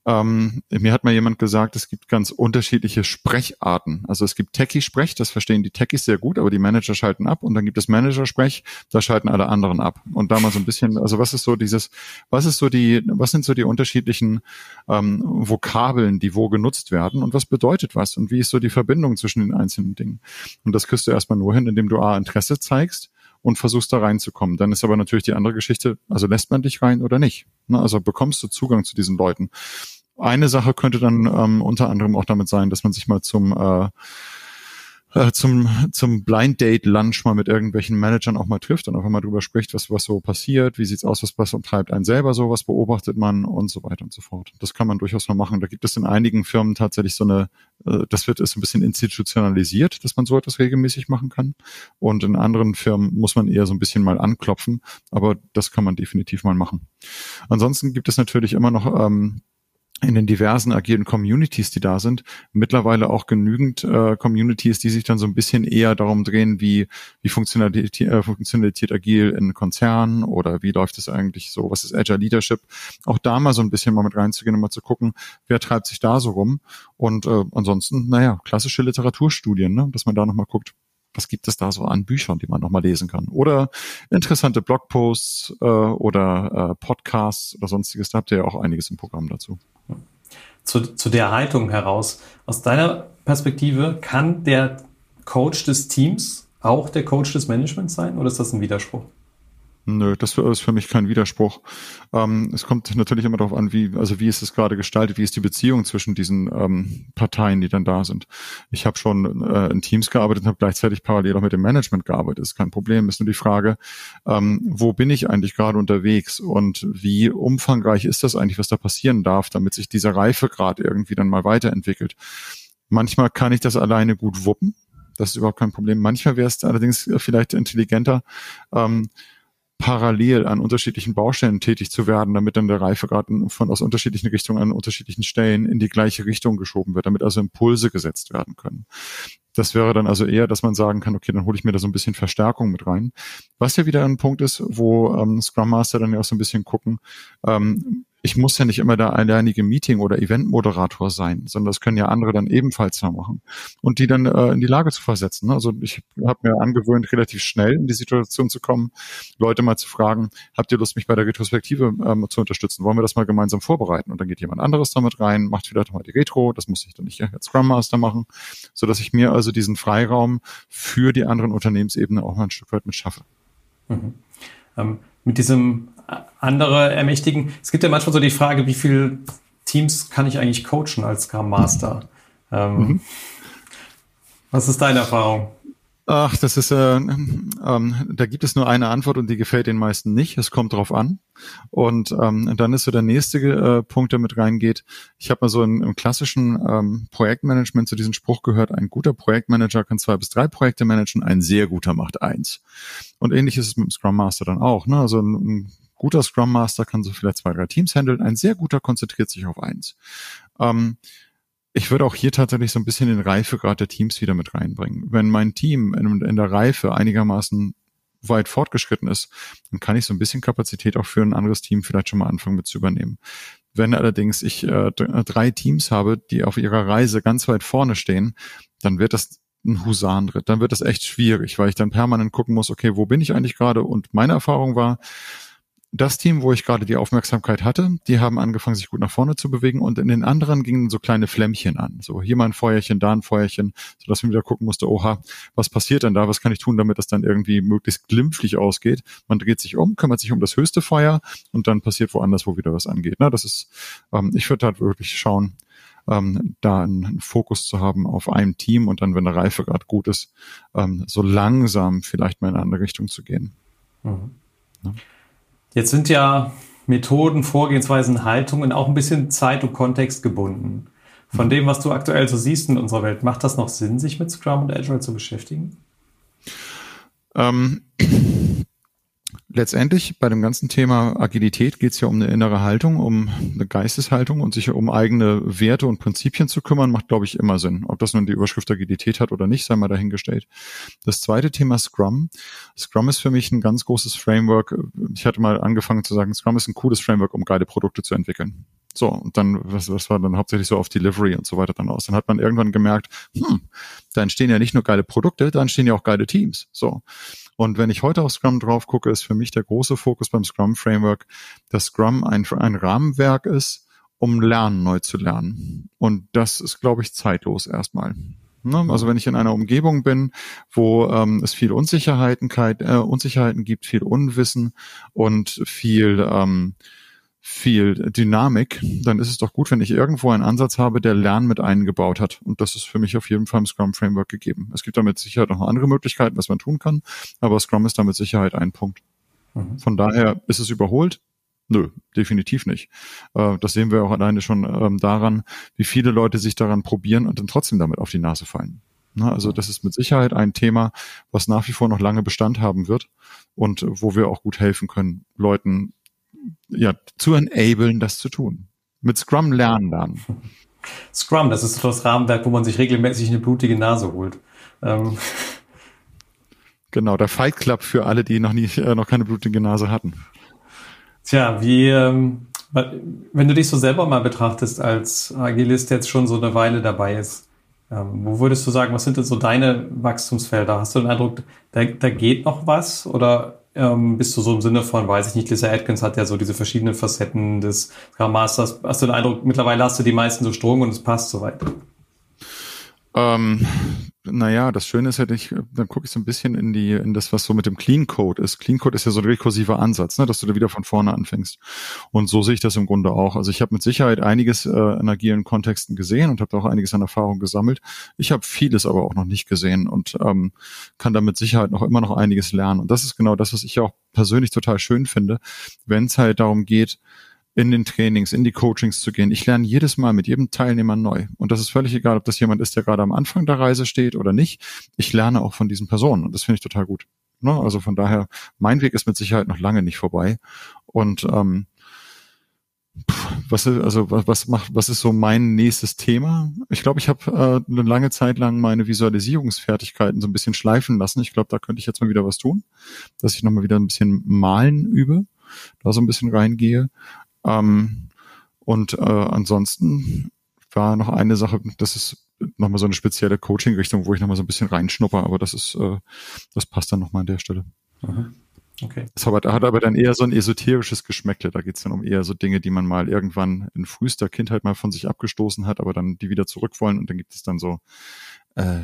S3: ähm, mir hat mal jemand gesagt, es gibt ganz unterschiedliche Sprecharten. Also es gibt Techie-Sprech, das verstehen die Techies sehr gut, aber die Manager schalten ab. Und dann gibt es Manager-Sprech, da schalten alle anderen ab. Und da mal so ein bisschen, also was ist so dieses, was ist so die, was sind so die unterschiedlichen ähm, Vokabeln, die wo genutzt werden und was bedeutet was und wie ist so die Verbindung zwischen den einzelnen Dingen? Und das kriegst du erstmal nur hin, indem du A, Interesse zeigst und versuchst da reinzukommen. Dann ist aber natürlich die andere Geschichte, also lässt man dich rein oder nicht? Ne? Also bekommst du Zugang zu diesen Leuten. Eine Sache könnte dann ähm, unter anderem auch damit sein, dass man sich mal zum äh, äh, zum, zum Blind Date Lunch mal mit irgendwelchen Managern auch mal trifft und einfach mal drüber spricht, was, was so passiert, wie sieht's aus, was, was treibt einen selber so, was beobachtet man und so weiter und so fort. Das kann man durchaus mal machen. Da gibt es in einigen Firmen tatsächlich so eine, äh, das wird ist ein bisschen institutionalisiert, dass man so etwas regelmäßig machen kann. Und in anderen Firmen muss man eher so ein bisschen mal anklopfen, aber das kann man definitiv mal machen. Ansonsten gibt es natürlich immer noch ähm, in den diversen agilen Communities, die da sind, mittlerweile auch genügend äh, Communities, die sich dann so ein bisschen eher darum drehen, wie, wie Funktionalität, äh, Funktionalität agil in Konzernen oder wie läuft es eigentlich so, was ist Agile Leadership, auch da mal so ein bisschen mal mit reinzugehen und mal zu gucken, wer treibt sich da so rum und äh, ansonsten, naja, klassische Literaturstudien, ne, dass man da nochmal guckt, was gibt es da so an Büchern, die man nochmal lesen kann? Oder interessante Blogposts äh, oder äh, Podcasts oder sonstiges. Da habt ihr ja auch einiges im Programm dazu.
S2: Zu, zu der Haltung heraus, aus deiner Perspektive, kann der Coach des Teams auch der Coach des Managements sein oder ist das ein Widerspruch?
S3: Nö, das ist für mich kein Widerspruch. Ähm, es kommt natürlich immer darauf an, wie, also wie ist es gerade gestaltet, wie ist die Beziehung zwischen diesen ähm, Parteien, die dann da sind. Ich habe schon äh, in Teams gearbeitet und habe gleichzeitig parallel auch mit dem Management gearbeitet. Ist kein Problem. Ist nur die Frage, ähm, wo bin ich eigentlich gerade unterwegs und wie umfangreich ist das eigentlich, was da passieren darf, damit sich dieser Reifegrad irgendwie dann mal weiterentwickelt. Manchmal kann ich das alleine gut wuppen. Das ist überhaupt kein Problem. Manchmal wäre es allerdings vielleicht intelligenter, ähm, parallel an unterschiedlichen Baustellen tätig zu werden, damit dann der Reifegrad von aus unterschiedlichen Richtungen an unterschiedlichen Stellen in die gleiche Richtung geschoben wird, damit also Impulse gesetzt werden können. Das wäre dann also eher, dass man sagen kann, okay, dann hole ich mir da so ein bisschen Verstärkung mit rein. Was ja wieder ein Punkt ist, wo ähm, Scrum Master dann ja auch so ein bisschen gucken, ähm, ich muss ja nicht immer der alleinige Meeting- oder Eventmoderator sein, sondern das können ja andere dann ebenfalls da machen und die dann äh, in die Lage zu versetzen. Also ich habe mir angewöhnt, relativ schnell in die Situation zu kommen, Leute mal zu fragen, habt ihr Lust, mich bei der Retrospektive ähm, zu unterstützen? Wollen wir das mal gemeinsam vorbereiten? Und dann geht jemand anderes damit rein, macht vielleicht mal die Retro, das muss ich dann nicht als Scrum Master machen, so dass ich mir also diesen Freiraum für die anderen Unternehmensebene auch mal ein Stück weit mit schaffe.
S2: Mhm. Ähm, mit diesem andere ermächtigen. Es gibt ja manchmal so die Frage, wie viele Teams kann ich eigentlich coachen als Scrum Master? Ähm, mhm. Was ist deine Erfahrung?
S3: Ach, das ist, äh, ähm, da gibt es nur eine Antwort und die gefällt den meisten nicht. Es kommt drauf an. Und ähm, dann ist so der nächste äh, Punkt, der mit reingeht. Ich habe mal so im, im klassischen ähm, Projektmanagement zu diesem Spruch gehört, ein guter Projektmanager kann zwei bis drei Projekte managen, ein sehr guter macht eins. Und ähnlich ist es mit dem Scrum Master dann auch. Ne? Also ein, ein guter Scrum Master kann so vielleicht zwei, drei Teams handeln, ein sehr guter konzentriert sich auf eins. Ähm, ich würde auch hier tatsächlich so ein bisschen den Reifegrad der Teams wieder mit reinbringen. Wenn mein Team in, in, der Reife einigermaßen weit fortgeschritten ist, dann kann ich so ein bisschen Kapazität auch für ein anderes Team vielleicht schon mal anfangen mit zu übernehmen. Wenn allerdings ich äh, drei Teams habe, die auf ihrer Reise ganz weit vorne stehen, dann wird das ein Husarenritt. Dann wird das echt schwierig, weil ich dann permanent gucken muss, okay, wo bin ich eigentlich gerade? Und meine Erfahrung war, das Team, wo ich gerade die Aufmerksamkeit hatte, die haben angefangen, sich gut nach vorne zu bewegen und in den anderen gingen so kleine Flämmchen an. So hier mal ein Feuerchen, da ein Feuerchen, sodass man wieder gucken musste, oha, was passiert denn da? Was kann ich tun, damit das dann irgendwie möglichst glimpflich ausgeht? Man dreht sich um, kümmert sich um das höchste Feuer und dann passiert woanders, wo wieder was angeht. Na, das ist, ähm, ich würde halt wirklich schauen, ähm, da einen Fokus zu haben auf einem Team und dann, wenn der Reife gerade gut ist, ähm, so langsam vielleicht mal in eine andere Richtung zu gehen. Mhm.
S2: Ja. Jetzt sind ja Methoden, Vorgehensweisen, Haltungen auch ein bisschen Zeit und Kontext gebunden. Von dem, was du aktuell so siehst in unserer Welt, macht das noch Sinn, sich mit Scrum und Agile zu beschäftigen?
S3: Ähm, letztendlich bei dem ganzen Thema Agilität geht es ja um eine innere Haltung, um eine Geisteshaltung und sich um eigene Werte und Prinzipien zu kümmern, macht, glaube ich, immer Sinn. Ob das nun die Überschrift Agilität hat oder nicht, sei mal dahingestellt. Das zweite Thema Scrum. Scrum ist für mich ein ganz großes Framework. Ich hatte mal angefangen zu sagen, Scrum ist ein cooles Framework, um geile Produkte zu entwickeln. So, und dann, was, was war dann hauptsächlich so auf Delivery und so weiter dann aus. Dann hat man irgendwann gemerkt, hm, da entstehen ja nicht nur geile Produkte, da entstehen ja auch geile Teams. So. Und wenn ich heute auf Scrum drauf gucke, ist für mich der große Fokus beim Scrum Framework, dass Scrum ein, ein Rahmenwerk ist, um Lernen neu zu lernen. Und das ist, glaube ich, zeitlos erstmal. Ne? Also wenn ich in einer Umgebung bin, wo ähm, es viel Unsicherheiten, äh, Unsicherheiten gibt, viel Unwissen und viel ähm, viel Dynamik, dann ist es doch gut, wenn ich irgendwo einen Ansatz habe, der Lernen mit eingebaut hat. Und das ist für mich auf jeden Fall im Scrum Framework gegeben. Es gibt damit sicher noch andere Möglichkeiten, was man tun kann, aber Scrum ist damit Sicherheit ein Punkt. Mhm. Von daher ist es überholt. Nö, definitiv nicht. Äh, das sehen wir auch alleine schon ähm, daran, wie viele Leute sich daran probieren und dann trotzdem damit auf die Nase fallen. Also das ist mit Sicherheit ein Thema, was nach wie vor noch lange Bestand haben wird und wo wir auch gut helfen können, Leuten ja, zu enablen, das zu tun. Mit Scrum lernen dann.
S2: Scrum, das ist das Rahmenwerk, wo man sich regelmäßig eine blutige Nase holt. Ähm.
S3: Genau, der Fight Club für alle, die noch nie, äh, noch keine blutige Nase hatten.
S2: Tja, wie, ähm, wenn du dich so selber mal betrachtest als Agilist, der jetzt schon so eine Weile dabei ist, ähm, wo würdest du sagen, was sind denn so deine Wachstumsfelder? Hast du den Eindruck, da, da geht noch was? Oder ähm, bist du so im Sinne von, weiß ich nicht, Lisa Atkins hat ja so diese verschiedenen Facetten des Scrum. Hast du den Eindruck, mittlerweile hast du die meisten so Strom und es passt soweit?
S3: Ähm, naja, das Schöne ist ja, ich, dann gucke ich so ein bisschen in die, in das, was so mit dem Clean Code ist. Clean Code ist ja so ein rekursiver Ansatz, ne, dass du da wieder von vorne anfängst. Und so sehe ich das im Grunde auch. Also ich habe mit Sicherheit einiges äh, in agilen Kontexten gesehen und habe auch einiges an Erfahrung gesammelt. Ich habe vieles aber auch noch nicht gesehen und ähm, kann da mit Sicherheit noch immer noch einiges lernen. Und das ist genau das, was ich auch persönlich total schön finde, wenn es halt darum geht, in den Trainings, in die Coachings zu gehen. Ich lerne jedes Mal mit jedem Teilnehmer neu. Und das ist völlig egal, ob das jemand ist, der gerade am Anfang der Reise steht oder nicht. Ich lerne auch von diesen Personen und das finde ich total gut. Ne? Also von daher, mein Weg ist mit Sicherheit noch lange nicht vorbei. Und ähm, was also was macht, was ist so mein nächstes Thema? Ich glaube, ich habe äh, eine lange Zeit lang meine Visualisierungsfertigkeiten so ein bisschen schleifen lassen. Ich glaube, da könnte ich jetzt mal wieder was tun, dass ich nochmal wieder ein bisschen malen übe, da so ein bisschen reingehe. Ähm, und äh, ansonsten war noch eine Sache, das ist nochmal so eine spezielle Coaching-Richtung, wo ich nochmal so ein bisschen reinschnupper, aber das ist, äh, das passt dann nochmal an der Stelle. Mhm. Okay. Das hat, hat aber dann eher so ein esoterisches Geschmäckle. Da geht's dann um eher so Dinge, die man mal irgendwann in frühester Kindheit mal von sich abgestoßen hat, aber dann die wieder zurück wollen und dann gibt es dann so äh,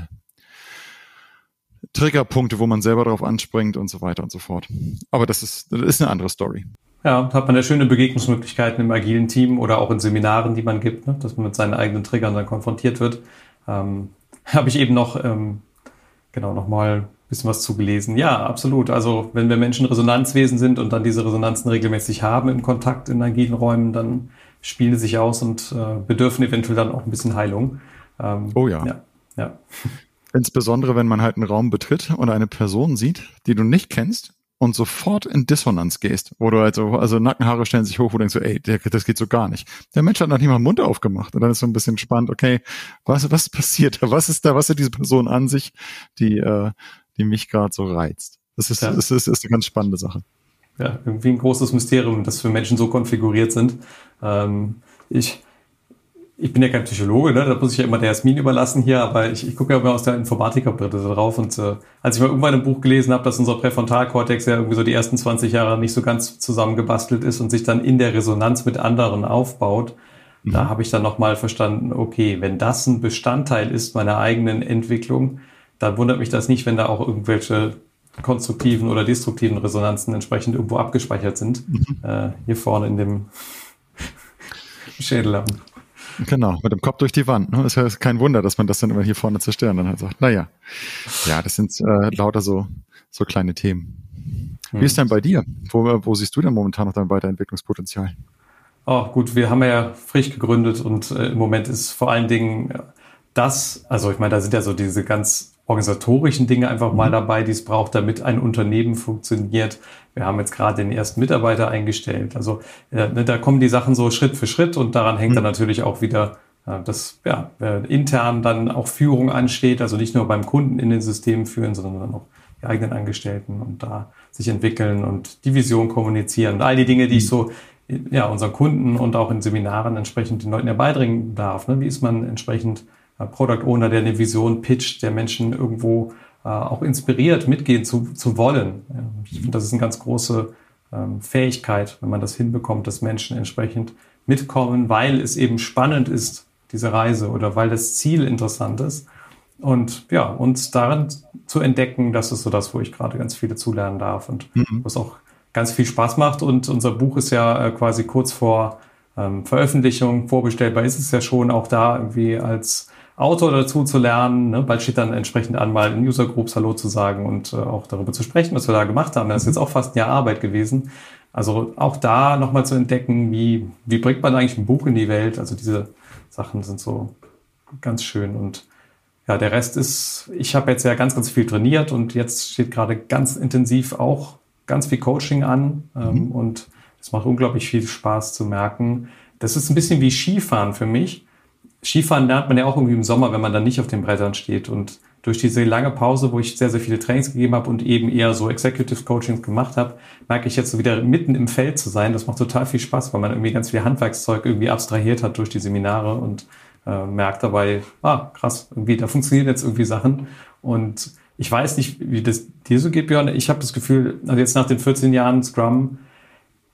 S3: Triggerpunkte, wo man selber drauf anspringt und so weiter und so fort. Aber das ist, das ist eine andere Story.
S2: Ja, hat man ja schöne Begegnungsmöglichkeiten im agilen Team oder auch in Seminaren, die man gibt, ne? dass man mit seinen eigenen Triggern dann konfrontiert wird. Ähm, Habe ich eben noch, ähm, genau, nochmal ein bisschen was zugelesen. Ja, absolut. Also wenn wir Menschen Resonanzwesen sind und dann diese Resonanzen regelmäßig haben im Kontakt in agilen Räumen, dann spielen sie sich aus und äh, bedürfen eventuell dann auch ein bisschen Heilung.
S3: Ähm, oh ja. ja. ja. Insbesondere, wenn man halt einen Raum betritt und eine Person sieht, die du nicht kennst und sofort in Dissonanz gehst, wo du halt so, also Nackenhaare stellen sich hoch, wo du denkst so, ey, der, das geht so gar nicht. Der Mensch hat noch nicht mal den Mund aufgemacht und dann ist so ein bisschen spannend, okay, was, was passiert da? Was ist da, was ist diese Person an sich, die, äh, die mich gerade so reizt? Das ist, ja. das ist, ist eine ganz spannende Sache.
S2: Ja, irgendwie ein großes Mysterium, das für Menschen so konfiguriert sind. Ähm, ich, ich bin ja kein Psychologe, ne? da muss ich ja immer der Jasmin überlassen hier, aber ich, ich gucke ja immer aus der Informatikerbrille drauf und äh, als ich mal irgendwann ein Buch gelesen habe, dass unser Präfrontalkortex ja irgendwie so die ersten 20 Jahre nicht so ganz zusammengebastelt ist und sich dann in der Resonanz mit anderen aufbaut, mhm. da habe ich dann nochmal verstanden, okay, wenn das ein Bestandteil ist meiner eigenen Entwicklung, dann wundert mich das nicht, wenn da auch irgendwelche konstruktiven oder destruktiven Resonanzen entsprechend irgendwo abgespeichert sind, mhm. äh, hier vorne in dem Schädellappen.
S3: Genau, mit dem Kopf durch die Wand. Ne? Ist ja kein Wunder, dass man das dann immer hier vorne zerstören dann halt sagt, naja, ja, das sind äh, lauter so, so kleine Themen. Wie ist denn bei dir? Wo, wo siehst du denn momentan noch dein Weiterentwicklungspotenzial?
S2: Oh, gut, wir haben ja frisch gegründet und äh, im Moment ist vor allen Dingen das, also ich meine, da sind ja so diese ganz organisatorischen Dinge einfach mal mhm. dabei, die es braucht, damit ein Unternehmen funktioniert. Wir haben jetzt gerade den ersten Mitarbeiter eingestellt. Also äh, ne, da kommen die Sachen so Schritt für Schritt und daran hängt mhm. dann natürlich auch wieder, äh, dass ja, äh, intern dann auch Führung ansteht, also nicht nur beim Kunden in den Systemen führen, sondern dann auch die eigenen Angestellten und da sich entwickeln und die Vision kommunizieren und all die Dinge, die ich mhm. so ja, unseren Kunden und auch in Seminaren entsprechend den Leuten ja beibringen darf. Ne? Wie ist man entsprechend äh, Product Owner, der eine Vision pitcht, der Menschen irgendwo auch inspiriert, mitgehen zu, zu wollen. Ich finde, das ist eine ganz große ähm, Fähigkeit, wenn man das hinbekommt, dass Menschen entsprechend mitkommen, weil es eben spannend ist, diese Reise, oder weil das Ziel interessant ist. Und ja, uns darin zu entdecken, das ist so das, wo ich gerade ganz viele zulernen darf und mhm. was auch ganz viel Spaß macht. Und unser Buch ist ja äh, quasi kurz vor ähm, Veröffentlichung, vorbestellbar ist es ja schon auch da irgendwie als Autor dazu zu lernen. Ne? Bald steht dann entsprechend an, mal in User Groups Hallo zu sagen und äh, auch darüber zu sprechen, was wir da gemacht haben. Das ist jetzt auch fast ein Jahr Arbeit gewesen. Also auch da nochmal zu entdecken, wie, wie bringt man eigentlich ein Buch in die Welt. Also diese Sachen sind so ganz schön und ja, der Rest ist, ich habe jetzt ja ganz, ganz viel trainiert und jetzt steht gerade ganz intensiv auch ganz viel Coaching an ähm, mhm. und es macht unglaublich viel Spaß zu merken, das ist ein bisschen wie Skifahren für mich. Skifahren lernt man ja auch irgendwie im Sommer, wenn man dann nicht auf den Brettern steht. Und durch diese lange Pause, wo ich sehr, sehr viele Trainings gegeben habe und eben eher so Executive Coachings gemacht habe, merke ich jetzt so wieder mitten im Feld zu sein. Das macht total viel Spaß, weil man irgendwie ganz viel Handwerkszeug irgendwie abstrahiert hat durch die Seminare und äh, merkt dabei, ah, krass, irgendwie, da funktionieren jetzt irgendwie Sachen. Und ich weiß nicht, wie das dir so geht, Björn. Ich habe das Gefühl, also jetzt nach den 14 Jahren Scrum,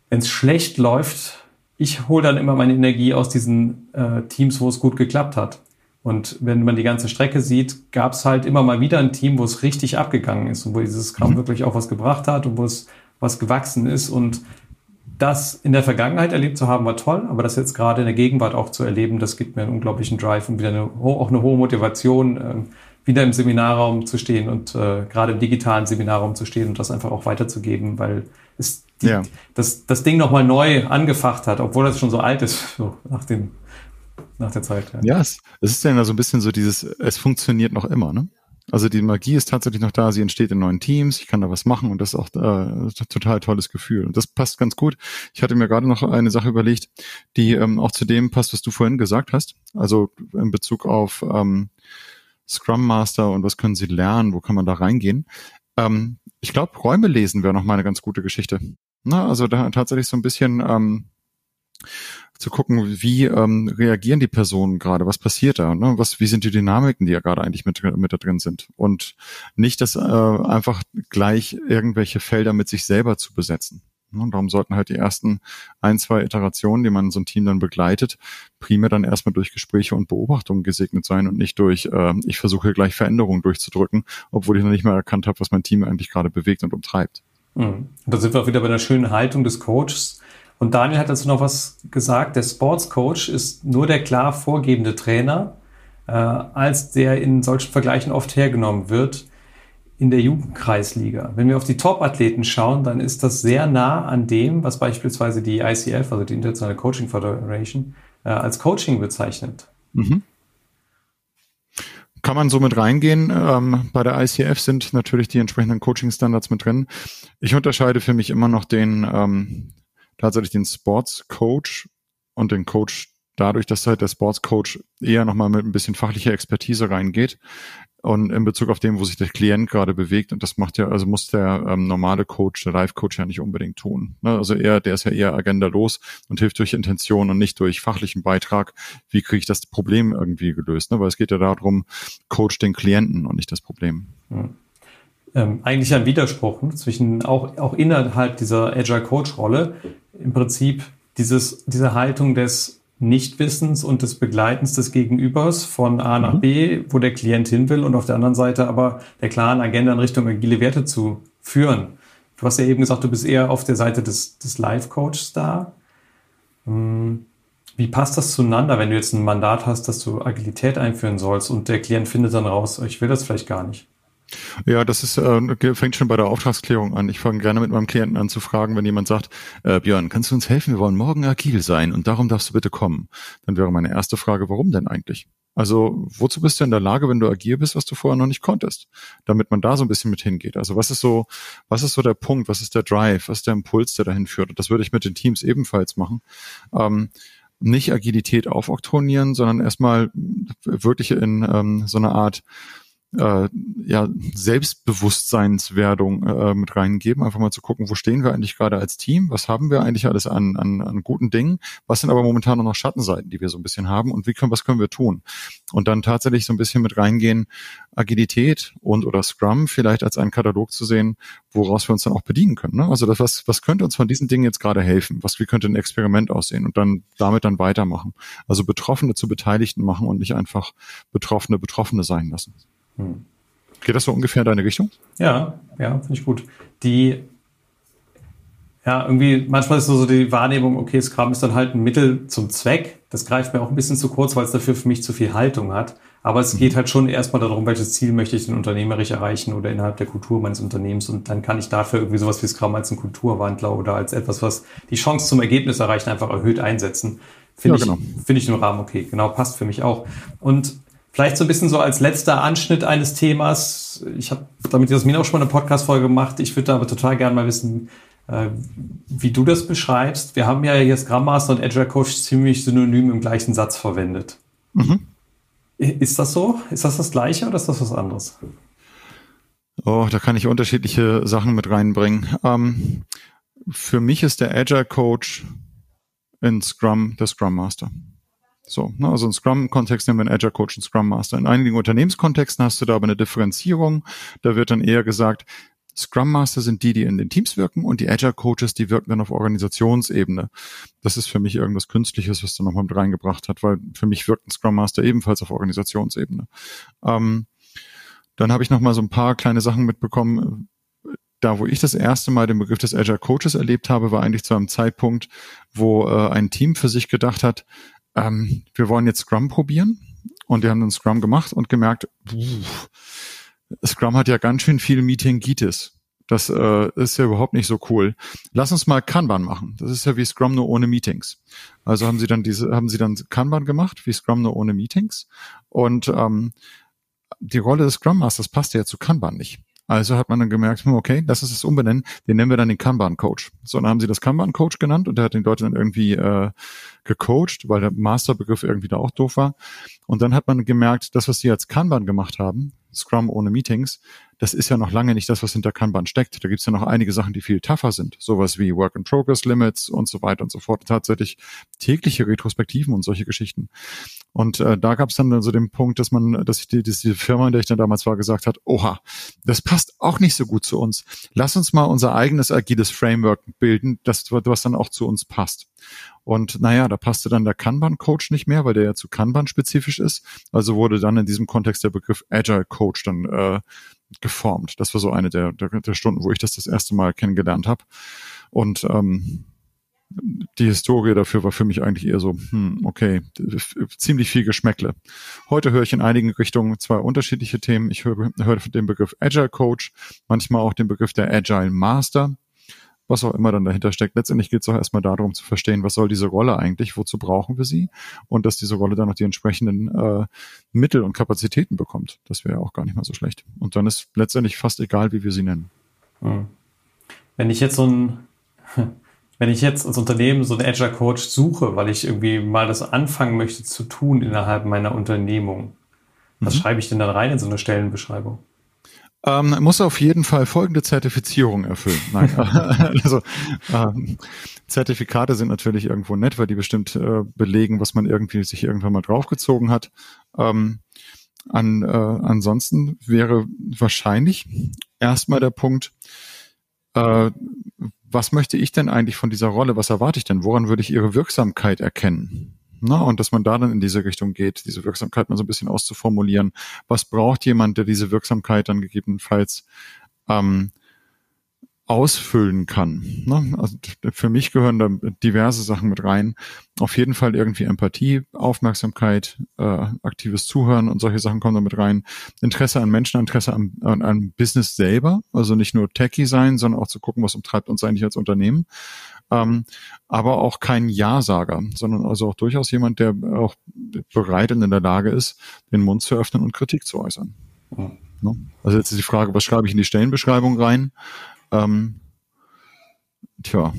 S2: wenn es schlecht läuft, ich hole dann immer meine Energie aus diesen äh, Teams, wo es gut geklappt hat. Und wenn man die ganze Strecke sieht, gab es halt immer mal wieder ein Team, wo es richtig abgegangen ist und wo dieses Scrum mhm. wirklich auch was gebracht hat und wo es was gewachsen ist. Und das in der Vergangenheit erlebt zu haben, war toll, aber das jetzt gerade in der Gegenwart auch zu erleben, das gibt mir einen unglaublichen Drive und wieder eine, auch eine hohe Motivation, äh, wieder im Seminarraum zu stehen und äh, gerade im digitalen Seminarraum zu stehen und das einfach auch weiterzugeben, weil es die, ja. das, das Ding nochmal neu angefacht hat, obwohl das schon so alt ist, so nach, dem, nach der Zeit.
S3: Ja, ja es, es ist ja so ein bisschen so dieses, es funktioniert noch immer, ne? Also die Magie ist tatsächlich noch da, sie entsteht in neuen Teams, ich kann da was machen und das ist auch äh, total tolles Gefühl. Und das passt ganz gut. Ich hatte mir gerade noch eine Sache überlegt, die ähm, auch zu dem passt, was du vorhin gesagt hast. Also in Bezug auf ähm, Scrum Master und was können sie lernen, wo kann man da reingehen. Ähm, ich glaube, Räume lesen wäre noch mal eine ganz gute Geschichte. Na, also da tatsächlich so ein bisschen ähm, zu gucken, wie ähm, reagieren die Personen gerade, was passiert da, ne? was, wie sind die Dynamiken, die ja gerade eigentlich mit, mit da drin sind und nicht das äh, einfach gleich irgendwelche Felder mit sich selber zu besetzen. Ne? Und darum sollten halt die ersten ein, zwei Iterationen, die man so ein Team dann begleitet, primär dann erstmal durch Gespräche und Beobachtungen gesegnet sein und nicht durch, äh, ich versuche gleich Veränderungen durchzudrücken, obwohl ich noch nicht mal erkannt habe, was mein Team eigentlich gerade bewegt und umtreibt.
S2: Mhm. Da sind wir auch wieder bei der schönen Haltung des Coaches und Daniel hat dazu noch was gesagt. Der Sportscoach ist nur der klar vorgebende Trainer, äh, als der in solchen Vergleichen oft hergenommen wird in der Jugendkreisliga. Wenn wir auf die Top-Athleten schauen, dann ist das sehr nah an dem, was beispielsweise die ICF, also die Internationale Coaching Federation, äh, als Coaching bezeichnet. Mhm.
S3: Kann man so mit reingehen. Ähm, bei der ICF sind natürlich die entsprechenden Coaching-Standards mit drin. Ich unterscheide für mich immer noch den, ähm, tatsächlich den Sports Coach und den Coach dadurch, dass halt der Sports Coach eher nochmal mit ein bisschen fachlicher Expertise reingeht und in Bezug auf dem, wo sich der Klient gerade bewegt. Und das macht ja, also muss der ähm, normale Coach, der Live-Coach ja nicht unbedingt tun. Ne? Also er, der ist ja eher agendalos und hilft durch Intention und nicht durch fachlichen Beitrag. Wie kriege ich das Problem irgendwie gelöst? Ne? Weil es geht ja darum, Coach den Klienten und nicht das Problem.
S2: Hm ähm, eigentlich ein Widerspruch ne, zwischen auch, auch innerhalb dieser Agile Coach Rolle im Prinzip dieses, diese Haltung des Nichtwissens und des Begleitens des Gegenübers von A nach mhm. B, wo der Klient hin will und auf der anderen Seite aber der klaren Agenda in Richtung agile Werte zu führen. Du hast ja eben gesagt, du bist eher auf der Seite des, des Life-Coaches da. Hm, wie passt das zueinander, wenn du jetzt ein Mandat hast, dass du Agilität einführen sollst und der Klient findet dann raus, ich will das vielleicht gar nicht?
S3: Ja, das ist äh, fängt schon bei der Auftragsklärung an. Ich fange gerne mit meinem Klienten an zu fragen, wenn jemand sagt, äh, Björn, kannst du uns helfen? Wir wollen morgen agil sein und darum darfst du bitte kommen. Dann wäre meine erste Frage, warum denn eigentlich? Also wozu bist du in der Lage, wenn du agil bist, was du vorher noch nicht konntest? Damit man da so ein bisschen mit hingeht. Also was ist so, was ist so der Punkt, was ist der Drive, was ist der Impuls, der dahin führt? Und das würde ich mit den Teams ebenfalls machen. Ähm, nicht Agilität aufoktronieren, sondern erstmal wirklich in ähm, so eine Art äh, ja, Selbstbewusstseinswerdung äh, mit reingeben, einfach mal zu gucken, wo stehen wir eigentlich gerade als Team, was haben wir eigentlich alles an, an, an guten Dingen, was sind aber momentan noch Schattenseiten, die wir so ein bisschen haben und wie können, was können wir tun? Und dann tatsächlich so ein bisschen mit reingehen, Agilität und oder Scrum vielleicht als einen Katalog zu sehen, woraus wir uns dann auch bedienen können. Ne? Also das, was, was könnte uns von diesen Dingen jetzt gerade helfen? Was, wie könnte ein Experiment aussehen? Und dann damit dann weitermachen. Also Betroffene zu Beteiligten machen und nicht einfach Betroffene Betroffene sein lassen. Hm. Geht das so ungefähr in deine Richtung?
S2: Ja, ja, finde ich gut. Die, ja, irgendwie, manchmal ist so die Wahrnehmung, okay, Scrum ist dann halt ein Mittel zum Zweck. Das greift mir auch ein bisschen zu kurz, weil es dafür für mich zu viel Haltung hat. Aber es mhm. geht halt schon erstmal darum, welches Ziel möchte ich denn unternehmerisch erreichen oder innerhalb der Kultur meines Unternehmens. Und dann kann ich dafür irgendwie sowas wie Scrum als ein Kulturwandler oder als etwas, was die Chance zum Ergebnis erreichen, einfach erhöht einsetzen. Finde ja, genau. ich, finde ich im Rahmen okay. Genau, passt für mich auch. Und Vielleicht so ein bisschen so als letzter Anschnitt eines Themas. Ich habe damit Jasmin auch schon mal eine Podcast-Folge gemacht. Ich würde aber total gerne mal wissen, äh, wie du das beschreibst. Wir haben ja hier Scrum Master und Agile Coach ziemlich synonym im gleichen Satz verwendet. Mhm. Ist das so? Ist das das Gleiche oder ist das was anderes?
S3: Oh, da kann ich unterschiedliche Sachen mit reinbringen. Ähm, für mich ist der Agile Coach in Scrum der Scrum Master. So, ne, also in Scrum-Kontext nehmen wir einen Agile Coach und Scrum Master. In einigen Unternehmenskontexten hast du da aber eine Differenzierung. Da wird dann eher gesagt, Scrum Master sind die, die in den Teams wirken und die Agile Coaches, die wirken dann auf Organisationsebene. Das ist für mich irgendwas Künstliches, was du nochmal mit reingebracht hat, weil für mich wirkt ein Scrum Master ebenfalls auf Organisationsebene. Ähm, dann habe ich nochmal so ein paar kleine Sachen mitbekommen. Da, wo ich das erste Mal den Begriff des Agile Coaches erlebt habe, war eigentlich zu einem Zeitpunkt, wo äh, ein Team für sich gedacht hat, ähm, wir wollen jetzt Scrum probieren. Und die haben dann Scrum gemacht und gemerkt, pff, Scrum hat ja ganz schön viel Meetingitis. Das äh, ist ja überhaupt nicht so cool. Lass uns mal Kanban machen. Das ist ja wie Scrum nur ohne Meetings. Also haben sie dann diese, haben sie dann Kanban gemacht, wie Scrum nur ohne Meetings. Und ähm, die Rolle des Scrum Masters passt ja zu Kanban nicht. Also hat man dann gemerkt, hm, okay, das ist es umbenennen, den nennen wir dann den Kanban-Coach. So, dann haben sie das Kanban-Coach genannt und der hat den Leute dann irgendwie äh, gecoacht, weil der Masterbegriff irgendwie da auch doof war. Und dann hat man gemerkt, das, was sie als Kanban gemacht haben, Scrum ohne Meetings, das ist ja noch lange nicht das, was hinter Kanban steckt. Da gibt's ja noch einige Sachen, die viel tougher sind. Sowas wie Work-in-Progress-Limits und so weiter und so fort. Tatsächlich tägliche Retrospektiven und solche Geschichten. Und äh, da gab's dann so den Punkt, dass man, dass ich die, dass die Firma, in der ich dann damals war, gesagt hat, oha, das passt auch nicht so gut zu uns. Lass uns mal unser eigenes agiles Framework bilden, das, was dann auch zu uns passt. Und naja, da passte dann der Kanban-Coach nicht mehr, weil der ja zu Kanban spezifisch ist. Also wurde dann in diesem Kontext der Begriff Agile Coach dann äh, geformt. Das war so eine der, der, der Stunden, wo ich das das erste Mal kennengelernt habe. Und ähm, die Historie dafür war für mich eigentlich eher so, hm, okay, ziemlich viel Geschmäckle. Heute höre ich in einigen Richtungen zwei unterschiedliche Themen. Ich höre, höre den Begriff Agile Coach, manchmal auch den Begriff der Agile Master was auch immer dann dahinter steckt. Letztendlich geht es auch erstmal darum zu verstehen, was soll diese Rolle eigentlich, wozu brauchen wir sie und dass diese Rolle dann noch die entsprechenden äh, Mittel und Kapazitäten bekommt. Das wäre auch gar nicht mal so schlecht. Und dann ist letztendlich fast egal, wie wir sie nennen.
S2: Wenn ich jetzt so ein wenn ich jetzt als Unternehmen so einen Agile Coach suche, weil ich irgendwie mal das anfangen möchte zu tun innerhalb meiner Unternehmung, was mhm. schreibe ich denn dann rein in so eine Stellenbeschreibung?
S3: Ähm, muss auf jeden Fall folgende Zertifizierung erfüllen. Nein, also ähm, Zertifikate sind natürlich irgendwo nett, weil die bestimmt äh, belegen, was man irgendwie sich irgendwann mal draufgezogen hat. Ähm, an, äh, ansonsten wäre wahrscheinlich erstmal der Punkt, äh, was möchte ich denn eigentlich von dieser Rolle? Was erwarte ich denn? Woran würde ich ihre Wirksamkeit erkennen? Na, und dass man da dann in diese Richtung geht, diese Wirksamkeit mal so ein bisschen auszuformulieren. Was braucht jemand, der diese Wirksamkeit dann gegebenenfalls ähm, ausfüllen kann. Ne? Also für mich gehören da diverse Sachen mit rein. Auf jeden Fall irgendwie Empathie, Aufmerksamkeit, äh, aktives Zuhören und solche Sachen kommen da mit rein. Interesse an Menschen, Interesse an, an, an Business selber, also nicht nur Techie sein, sondern auch zu gucken, was umtreibt uns eigentlich als Unternehmen ähm, aber auch kein Ja-Sager, sondern also auch durchaus jemand, der auch bereit und in der Lage ist, den Mund zu öffnen und Kritik zu äußern. Mhm. Also jetzt ist die Frage, was schreibe ich in die Stellenbeschreibung rein? Ähm, tja,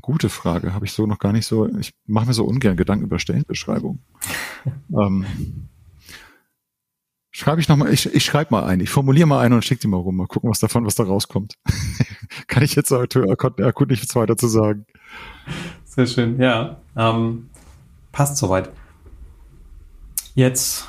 S3: gute Frage. Habe ich so noch gar nicht so. Ich mache mir so ungern Gedanken über Stellenbeschreibung. ähm, Schreibe ich nochmal, ich, ich schreibe mal ein, ich formuliere mal eine und schicke die mal rum, mal gucken, was davon, was da rauskommt. Kann ich jetzt akut nichts weiter zu sagen.
S2: Sehr schön, ja. Ähm, passt soweit. Jetzt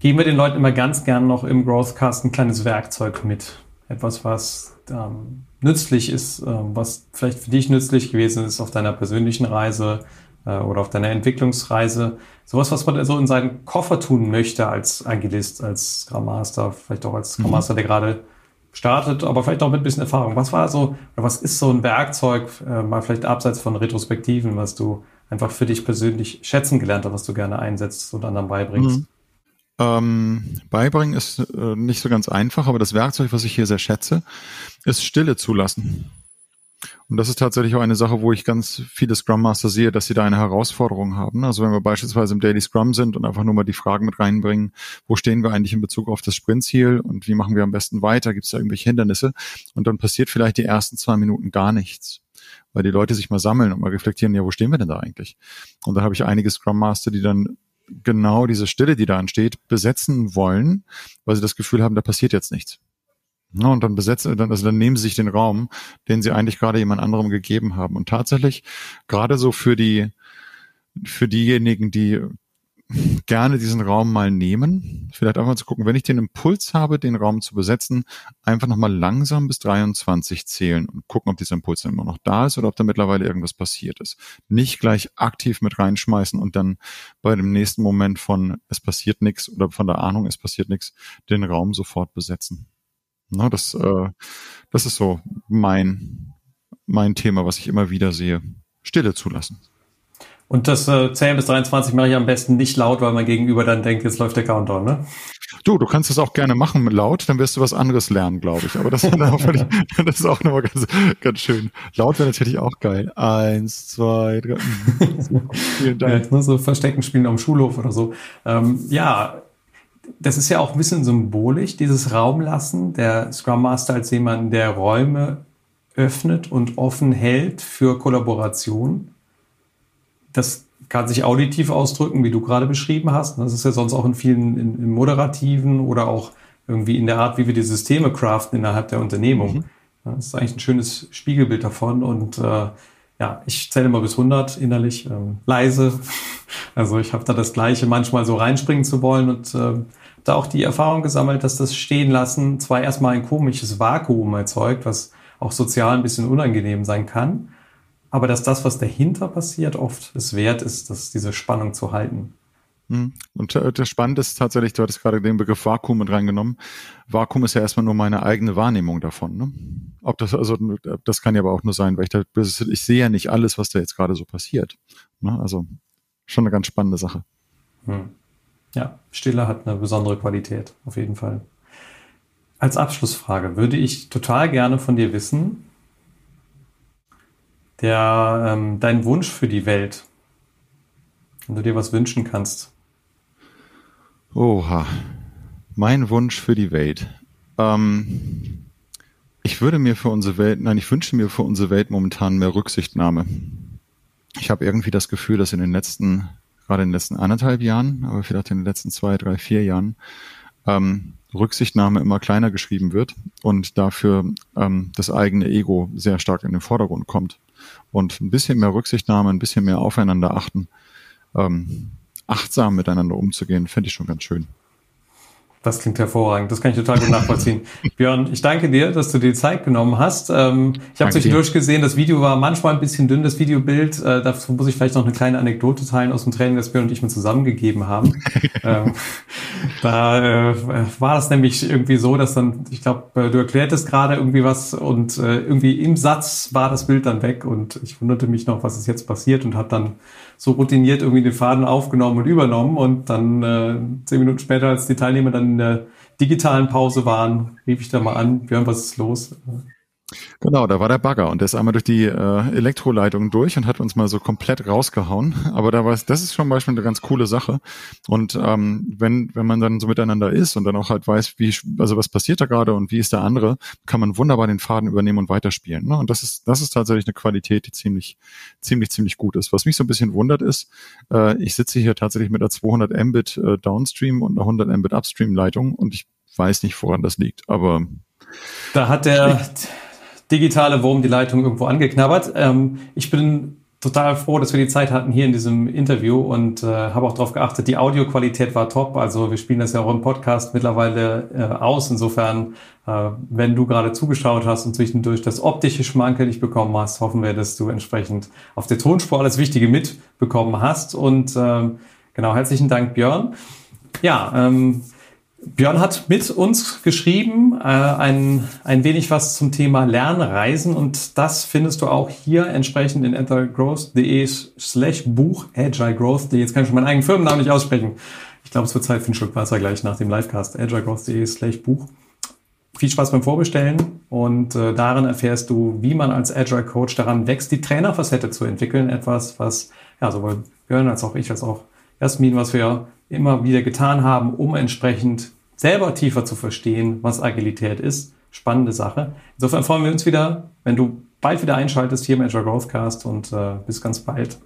S2: geben wir den Leuten immer ganz gern noch im Growthcast ein kleines Werkzeug mit. Etwas, was ähm, nützlich ist, ähm, was vielleicht für dich nützlich gewesen ist auf deiner persönlichen Reise, äh, oder auf deiner Entwicklungsreise. Sowas, was man so in seinen Koffer tun möchte als Agilist, als Scrum Master, vielleicht auch als Scrum mhm. Master, der gerade startet, aber vielleicht auch mit ein bisschen Erfahrung. Was war so, oder was ist so ein Werkzeug, äh, mal vielleicht abseits von Retrospektiven, was du einfach für dich persönlich schätzen gelernt hast, was du gerne einsetzt und anderen beibringst? Mhm.
S3: Ähm, beibringen ist äh, nicht so ganz einfach, aber das Werkzeug, was ich hier sehr schätze, ist Stille zulassen. Und das ist tatsächlich auch eine Sache, wo ich ganz viele Scrum Master sehe, dass sie da eine Herausforderung haben. Also wenn wir beispielsweise im Daily Scrum sind und einfach nur mal die Fragen mit reinbringen, wo stehen wir eigentlich in Bezug auf das Sprintziel und wie machen wir am besten weiter? Gibt es da irgendwelche Hindernisse? Und dann passiert vielleicht die ersten zwei Minuten gar nichts weil die Leute sich mal sammeln und mal reflektieren, ja, wo stehen wir denn da eigentlich? Und da habe ich einige Scrum Master, die dann genau diese Stille, die da entsteht, besetzen wollen, weil sie das Gefühl haben, da passiert jetzt nichts. Ja, und dann besetzen, dann, also dann nehmen sie sich den Raum, den sie eigentlich gerade jemand anderem gegeben haben. Und tatsächlich, gerade so für die, für diejenigen, die gerne diesen Raum mal nehmen. Vielleicht einfach mal zu gucken, wenn ich den Impuls habe, den Raum zu besetzen, einfach nochmal langsam bis 23 zählen und gucken, ob dieser Impuls immer noch da ist oder ob da mittlerweile irgendwas passiert ist. Nicht gleich aktiv mit reinschmeißen und dann bei dem nächsten Moment von es passiert nichts oder von der Ahnung es passiert nichts, den Raum sofort besetzen. Na, das, äh, das ist so mein, mein Thema, was ich immer wieder sehe. Stille zulassen.
S2: Und das äh, 10 bis 23 mache ich am besten nicht laut, weil man gegenüber dann denkt, jetzt läuft der Countdown, ne?
S3: Du, du kannst das auch gerne machen mit laut, dann wirst du was anderes lernen, glaube ich. Aber das, das ist auch nochmal ganz, ganz schön. Laut wäre natürlich auch geil. Eins, zwei, drei.
S2: Vielen Dank. Ja, so Verstecken spielen am Schulhof oder so. Ähm, ja, das ist ja auch ein bisschen symbolisch, dieses Raumlassen. Der Scrum Master als jemand, der Räume öffnet und offen hält für Kollaboration das kann sich auditiv ausdrücken, wie du gerade beschrieben hast. Das ist ja sonst auch in vielen in, in moderativen oder auch irgendwie in der Art, wie wir die Systeme craften innerhalb der Unternehmung. Mhm. Das ist eigentlich ein schönes Spiegelbild davon. Und äh, ja, ich zähle mal bis 100 innerlich, ähm, leise. Also ich habe da das Gleiche, manchmal so reinspringen zu wollen und äh, da auch die Erfahrung gesammelt, dass das Stehenlassen zwar erstmal ein komisches Vakuum erzeugt, was auch sozial ein bisschen unangenehm sein kann, aber dass das, was dahinter passiert, oft es wert ist, dass diese Spannung zu halten.
S3: Hm. Und äh, das Spannende ist tatsächlich, du hattest gerade den Begriff Vakuum mit reingenommen. Vakuum ist ja erstmal nur meine eigene Wahrnehmung davon. Ne? Ob das, also das kann ja aber auch nur sein, weil ich da, ich sehe ja nicht alles, was da jetzt gerade so passiert. Ne? Also schon eine ganz spannende Sache.
S2: Hm. Ja, Stille hat eine besondere Qualität, auf jeden Fall. Als Abschlussfrage würde ich total gerne von dir wissen, der ähm, dein Wunsch für die Welt, wenn du dir was wünschen kannst.
S3: Oha, mein Wunsch für die Welt. Ähm, ich würde mir für unsere Welt, nein, ich wünsche mir für unsere Welt momentan mehr Rücksichtnahme. Ich habe irgendwie das Gefühl, dass in den letzten, gerade in den letzten anderthalb Jahren, aber vielleicht in den letzten zwei, drei, vier Jahren, ähm, Rücksichtnahme immer kleiner geschrieben wird und dafür ähm, das eigene Ego sehr stark in den Vordergrund kommt und ein bisschen mehr Rücksichtnahme, ein bisschen mehr aufeinander achten, ähm, achtsam miteinander umzugehen, finde ich schon ganz schön.
S2: Das klingt hervorragend. Das kann ich total gut nachvollziehen. Björn, ich danke dir, dass du dir Zeit genommen hast. Ähm, ich habe zwischendurch gesehen, das Video war manchmal ein bisschen dünn, das Videobild. Äh, dazu muss ich vielleicht noch eine kleine Anekdote teilen aus dem Training, das Björn und ich mir zusammengegeben haben. ähm, da äh, war das nämlich irgendwie so, dass dann, ich glaube, äh, du erklärtest gerade irgendwie was und irgendwie im Satz war das Bild dann weg und ich wunderte mich noch, was ist jetzt passiert und habe dann so routiniert irgendwie den Faden aufgenommen und übernommen und dann äh, zehn Minuten später, als die Teilnehmer dann in der digitalen Pause waren, rief ich da mal an, Björn, was ist los?
S3: Genau, da war der Bagger und der ist einmal durch die äh, Elektroleitung durch und hat uns mal so komplett rausgehauen. Aber da war es, das ist schon Beispiel eine ganz coole Sache. Und ähm, wenn wenn man dann so miteinander ist und dann auch halt weiß, wie also was passiert da gerade und wie ist der andere, kann man wunderbar den Faden übernehmen und weiterspielen. Ne? Und das ist das ist tatsächlich eine Qualität, die ziemlich ziemlich ziemlich gut ist. Was mich so ein bisschen wundert ist, äh, ich sitze hier tatsächlich mit einer 200 Mbit äh, Downstream und einer 100 Mbit Upstream Leitung und ich weiß nicht, woran das liegt, aber
S2: da hat der digitale Wurm die Leitung irgendwo angeknabbert. Ähm, ich bin total froh, dass wir die Zeit hatten hier in diesem Interview und äh, habe auch darauf geachtet, die Audioqualität war top. Also wir spielen das ja auch im Podcast mittlerweile äh, aus. Insofern, äh, wenn du gerade zugeschaut hast und zwischendurch das optische Schmankel nicht bekommen hast, hoffen wir, dass du entsprechend auf der Tonspur alles Wichtige mitbekommen hast. Und ähm, genau, herzlichen Dank, Björn. Ja, ähm, Björn hat mit uns geschrieben, äh, ein, ein wenig was zum Thema Lernreisen und das findest du auch hier entsprechend in entergrowth.de slash Buch agilegrowth.de. Jetzt kann ich schon meinen eigenen Firmennamen nicht aussprechen. Ich glaube, es wird Zeit für ein Stück Wasser gleich nach dem Livecast. agilegrowth.de slash Buch. Viel Spaß beim Vorbestellen und äh, darin erfährst du, wie man als Agile Coach daran wächst, die Trainerfacette zu entwickeln. Etwas, was ja sowohl Björn als auch ich als auch Jasmin, was wir immer wieder getan haben, um entsprechend selber tiefer zu verstehen, was Agilität ist. Spannende Sache. Insofern freuen wir uns wieder, wenn du bald wieder einschaltest hier im Agile Growth Cast und äh, bis ganz bald.